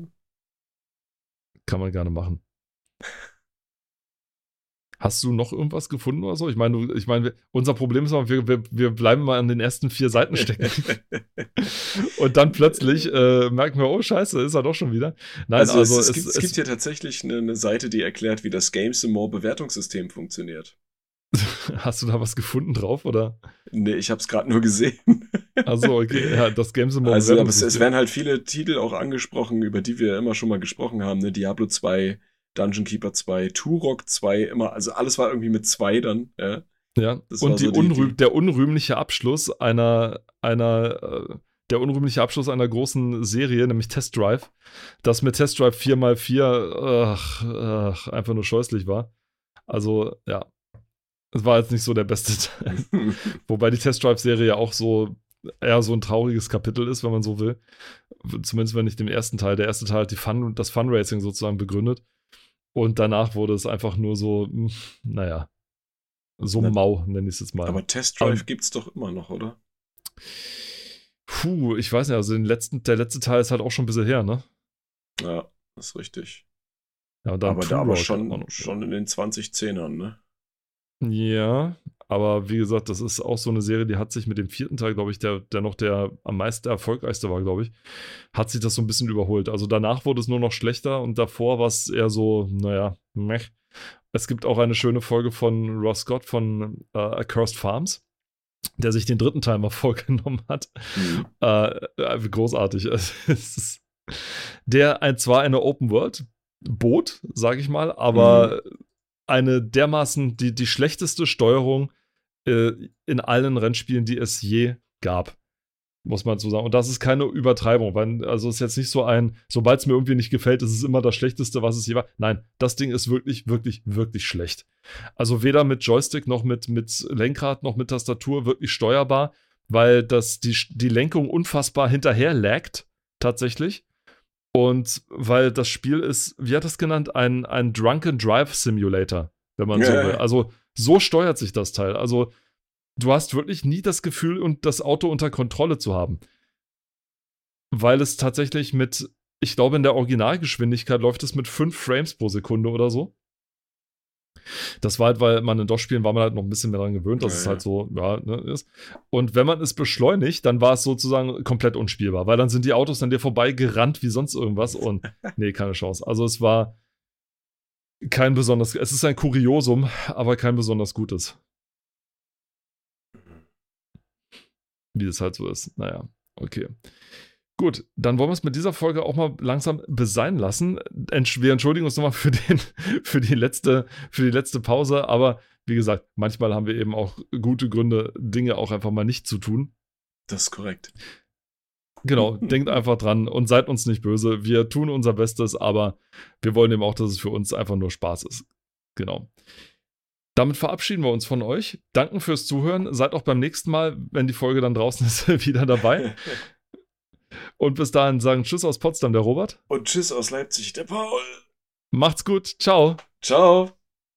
Kann man gerne machen. Hast du noch irgendwas gefunden oder so? Ich meine, ich meine, unser Problem ist, wir, wir, wir bleiben mal an den ersten vier Seiten stecken. [LAUGHS] und dann plötzlich äh, merken wir, oh Scheiße, ist er doch schon wieder. Nein, also, also es, es, gibt, es, gibt, hier tatsächlich eine, eine, Seite, die erklärt, wie das Games More Bewertungssystem funktioniert. [LAUGHS] Hast du da was gefunden drauf, oder? Nee, ich habe es gerade nur gesehen. [LAUGHS] Also okay, ja, das Games Moment. Also aber es, es werden halt viele Titel auch angesprochen, über die wir immer schon mal gesprochen haben, ne? Diablo 2, Dungeon Keeper 2, Turok 2, immer, also alles war irgendwie mit 2 dann, ja. Ja, das und die so die, die, der unrühmliche Abschluss einer, einer, äh, der unrühmliche Abschluss einer großen Serie, nämlich Test Drive, das mit Test Drive 4x4 ach, ach, einfach nur scheußlich war. Also, ja, es war jetzt nicht so der beste [LAUGHS] Teil. Wobei die Test Drive-Serie ja auch so eher so ein trauriges Kapitel ist, wenn man so will. Zumindest wenn nicht dem ersten Teil. Der erste Teil hat die Fun, das Funracing sozusagen begründet. Und danach wurde es einfach nur so, hm, naja, so Na, mau, nenne ich es jetzt mal. Aber Test Drive um, gibt's doch immer noch, oder? Puh, ich weiß nicht, also den letzten, der letzte Teil ist halt auch schon ein bisschen her, ne? Ja, das ist richtig. Ja, aber da aber schon, schon in den 2010ern, ne? Ja, aber wie gesagt, das ist auch so eine Serie, die hat sich mit dem vierten Teil, glaube ich, der, der noch der am meisten erfolgreichste war, glaube ich, hat sich das so ein bisschen überholt. Also danach wurde es nur noch schlechter und davor war es eher so, naja, meh. Es gibt auch eine schöne Folge von Ross Scott von äh, Accursed Farms, der sich den dritten Teil mal [LAUGHS] vorgenommen hat. Mhm. Äh, äh großartig. [LAUGHS] der ein, zwar eine Open World Boot, sage ich mal, aber mhm eine dermaßen die, die schlechteste Steuerung äh, in allen Rennspielen, die es je gab. Muss man so sagen. Und das ist keine Übertreibung, weil, also ist jetzt nicht so ein, sobald es mir irgendwie nicht gefällt, ist es immer das Schlechteste, was es je war. Nein, das Ding ist wirklich, wirklich, wirklich schlecht. Also weder mit Joystick noch mit, mit Lenkrad noch mit Tastatur wirklich steuerbar, weil das die, die Lenkung unfassbar hinterher laggt, tatsächlich. Und weil das Spiel ist, wie hat es genannt, ein, ein Drunken Drive Simulator, wenn man so will. Also so steuert sich das Teil. Also du hast wirklich nie das Gefühl, und das Auto unter Kontrolle zu haben. Weil es tatsächlich mit, ich glaube, in der Originalgeschwindigkeit läuft es mit 5 Frames pro Sekunde oder so. Das war halt, weil man in DOS-Spielen war man halt noch ein bisschen mehr daran gewöhnt, dass ja, es halt so, ja, ne, ist. Und wenn man es beschleunigt, dann war es sozusagen komplett unspielbar, weil dann sind die Autos an dir vorbei gerannt wie sonst irgendwas und [LAUGHS] nee, keine Chance. Also es war kein besonders, es ist ein Kuriosum, aber kein besonders gutes. Wie es halt so ist. Naja, okay. Gut, dann wollen wir es mit dieser Folge auch mal langsam besein lassen. Wir entschuldigen uns nochmal für, [LAUGHS] für, die letzte, für die letzte Pause, aber wie gesagt, manchmal haben wir eben auch gute Gründe, Dinge auch einfach mal nicht zu tun. Das ist korrekt. Genau, [LAUGHS] denkt einfach dran und seid uns nicht böse. Wir tun unser Bestes, aber wir wollen eben auch, dass es für uns einfach nur Spaß ist. Genau. Damit verabschieden wir uns von euch. Danken fürs Zuhören. Seid auch beim nächsten Mal, wenn die Folge dann draußen [LAUGHS] ist, wieder dabei. Und bis dahin sagen Tschüss aus Potsdam, der Robert. Und Tschüss aus Leipzig, der Paul. Macht's gut. Ciao. Ciao.